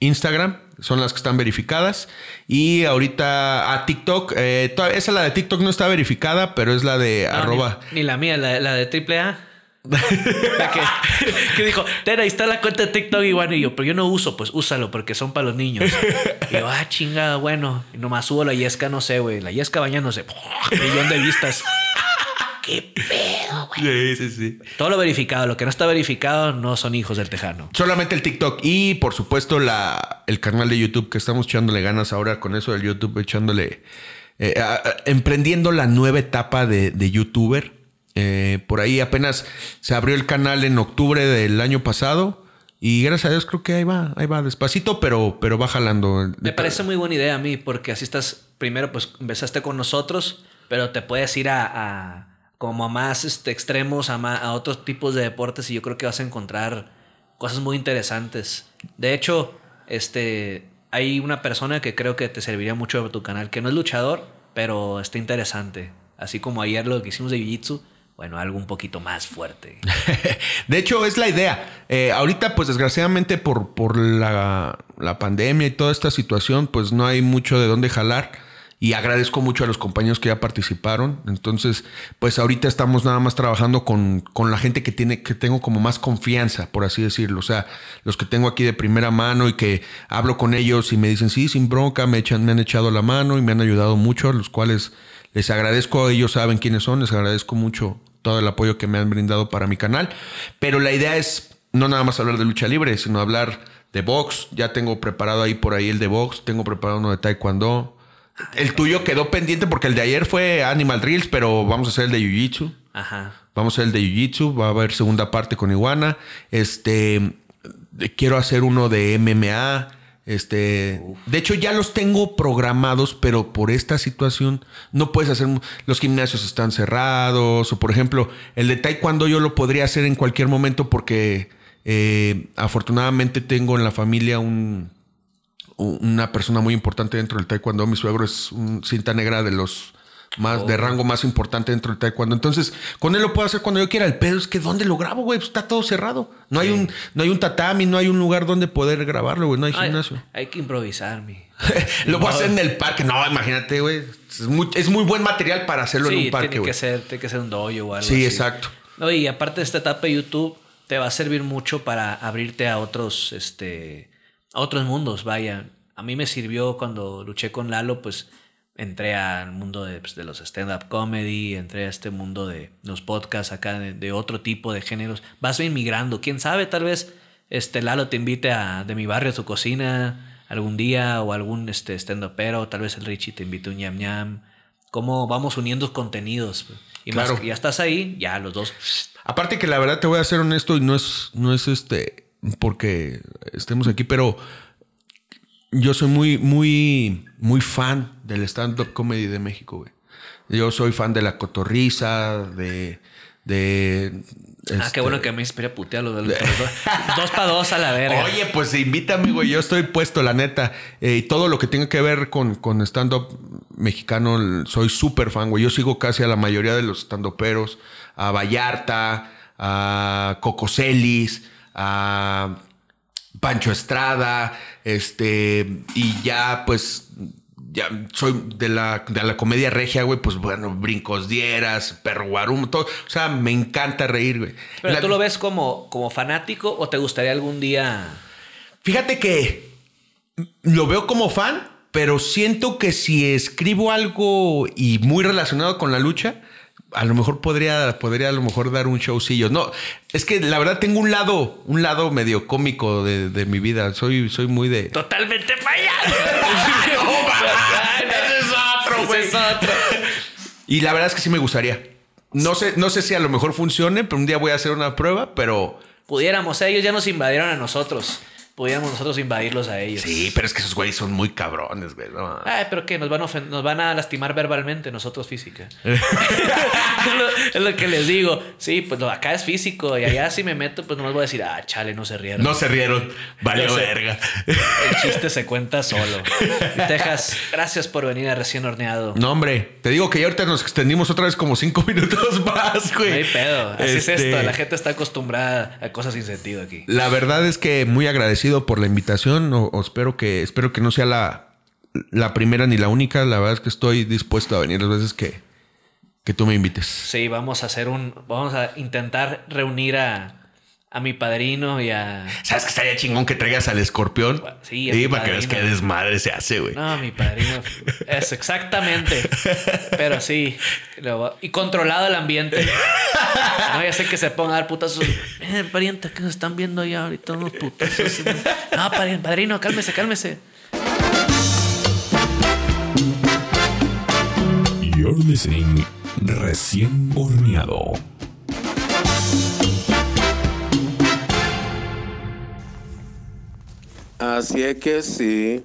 Instagram, son las que están verificadas. Y ahorita a TikTok, eh, toda- esa la de TikTok no está verificada, pero es la de No, arroba. Ni, ni la mía, la, la de AAA. Que, que dijo, ten, ahí está la cuenta de TikTok y bueno, y yo, pero yo no uso, pues úsalo porque son para los niños. Y yo, ah, chingada, bueno. Y nomás subo la yesca, no sé, güey. La yesca bañándose. Millón de vistas. ¿Qué pedo, güey? Sí, sí, sí. Todo lo verificado, lo que no está verificado no son hijos del tejano. Solamente el TikTok y por supuesto la, el canal de YouTube que estamos echándole ganas ahora con eso del YouTube, echándole, eh, a- a- emprendiendo la nueva etapa de, de YouTuber. Eh, por ahí apenas se abrió el canal en octubre del año pasado y gracias a Dios creo que ahí va, ahí va despacito, pero, pero va jalando. Me parece muy buena idea a mí, porque así estás, primero pues empezaste con nosotros, pero te puedes ir a, como a más este, extremos, a, ma- a otros tipos de deportes y yo creo que vas a encontrar cosas muy interesantes. De hecho, este, hay una persona que creo que te serviría mucho de tu canal, que no es luchador, pero está interesante. Así como ayer lo que hicimos de Jiu-Jitsu, bueno, algo un poquito más fuerte. [laughs] De hecho, es la idea. Eh, ahorita, pues desgraciadamente por, por la, la pandemia y toda esta situación, pues no hay mucho de dónde jalar. Y agradezco mucho a los compañeros que ya participaron. Entonces, pues ahorita estamos nada más trabajando con, con la gente que tiene, que tengo como más confianza, por así decirlo. O sea, los que tengo aquí de primera mano y que hablo con ellos y me dicen, sí, sin bronca, me, echan, me han echado la mano y me han ayudado mucho, a los cuales les agradezco, ellos saben quiénes son, les agradezco mucho todo el apoyo que me han brindado para mi canal. Pero la idea es no nada más hablar de lucha libre, sino hablar de box. Ya tengo preparado ahí por ahí el de box, tengo preparado uno de taekwondo. El tuyo quedó pendiente porque el de ayer fue Animal Reels, pero vamos a hacer el de Jiu-Jitsu. Ajá. Vamos a hacer el de Jiu-Jitsu, va a haber segunda parte con Iguana. Este, quiero hacer uno de MMA. Este, de hecho ya los tengo programados, pero por esta situación no puedes hacer. Los gimnasios están cerrados, o por ejemplo, el de Taekwondo yo lo podría hacer en cualquier momento porque eh, afortunadamente tengo en la familia un, una persona muy importante dentro del Taekwondo. Mi suegro es un cinta negra de los más de rango más importante dentro del taekwondo. Entonces, con él lo puedo hacer cuando yo quiera. El pedo es que ¿dónde lo grabo, güey? Pues está todo cerrado. No hay un no hay un tatami, no hay un lugar donde poder grabarlo, güey. No hay Ay, gimnasio. hay que improvisar, mi. [laughs] Lo voy a hacer en el parque. No, imagínate, güey. Es muy, es muy buen material para hacerlo en un parque, tiene güey. que ser, tiene que ser un dojo o algo Sí, así. exacto. No, y aparte de esta etapa de YouTube, te va a servir mucho para abrirte a otros, este, a otros mundos, vaya. A mí me sirvió cuando luché con Lalo, pues entré al mundo de, pues, de los stand-up comedy, entré a este mundo de los podcasts acá de, de otro tipo de géneros. Vas inmigrando, quién sabe, tal vez este Lalo te invite a de mi barrio a su cocina algún día o algún este stand pero tal vez el Richie te invite a un ñam ñam. Cómo vamos uniendo contenidos. Y más Claro. que ya estás ahí, ya los dos Aparte que la verdad te voy a ser honesto y no es, no es este porque estemos aquí, pero yo soy muy, muy, muy fan del stand-up comedy de México, güey. Yo soy fan de la cotorriza, de. de Ah, este- qué bueno que me inspira a putear los, los dos. [laughs] dos para dos a la verga. Oye, pues invítame, güey. Yo estoy puesto, la neta. Eh, y todo lo que tenga que ver con, con stand-up mexicano, soy súper fan, güey. Yo sigo casi a la mayoría de los stand-uperos. A Vallarta, a Cocoselis, a Pancho Estrada, este, y ya, pues, ya soy de la, de la comedia regia, güey, pues bueno, brincos dieras, perro guarumo, todo. O sea, me encanta reír, güey. Pero La- tú lo ves como, como fanático o te gustaría algún día. Fíjate que lo veo como fan, pero siento que si escribo algo y muy relacionado con la lucha, a lo mejor podría, podría a lo mejor dar un showcillo. No, es que la verdad tengo un lado, un lado medio cómico de, de mi vida. Soy, soy muy de. Totalmente fallado. [laughs] [laughs] Ese es otro, güey. Y la verdad es que sí me gustaría. No sé, no sé si a lo mejor funcione, pero un día voy a hacer una prueba, pero. Pudiéramos, ellos ya nos invadieron a nosotros. Pudiéramos nosotros invadirlos a ellos. Sí, pero es que esos güeyes son muy cabrones, güey. No. Ay, pero que nos van a nos van a lastimar verbalmente, nosotros física. [laughs] [laughs] es, lo, es lo que les digo. Sí, pues lo- acá es físico y allá si me meto, pues nomás voy a decir, ah, chale, no se rieron. No se rieron. Valió verga. El [laughs] chiste se cuenta solo. Texas, gracias por venir a recién horneado. No, hombre, te digo que ya ahorita nos extendimos otra vez como cinco minutos más, güey. No hay pedo. Así es Este, esto. La gente está acostumbrada a cosas sin sentido aquí. La verdad es que muy agradecido por la invitación. O, espero que espero que no sea la, la primera ni la única. La verdad es que estoy dispuesto a venir las veces que, que tú me invites. Sí, vamos a hacer un. Vamos a intentar reunir a, a mi padrino y a. ¿Sabes que estaría chingón que traigas al escorpión? Sí, a mi para que veas padrino. qué desmadre se hace, güey. No, mi padrino. Es exactamente. Pero sí. lo- y controlado el ambiente. [laughs] No, ya sé que se ponga a dar putazos. Eh, pariente, que nos están viendo ya ahorita unos putazos. No, pariente, padrino, cálmese, cálmese. You're listening recién horneado. Así es que sí.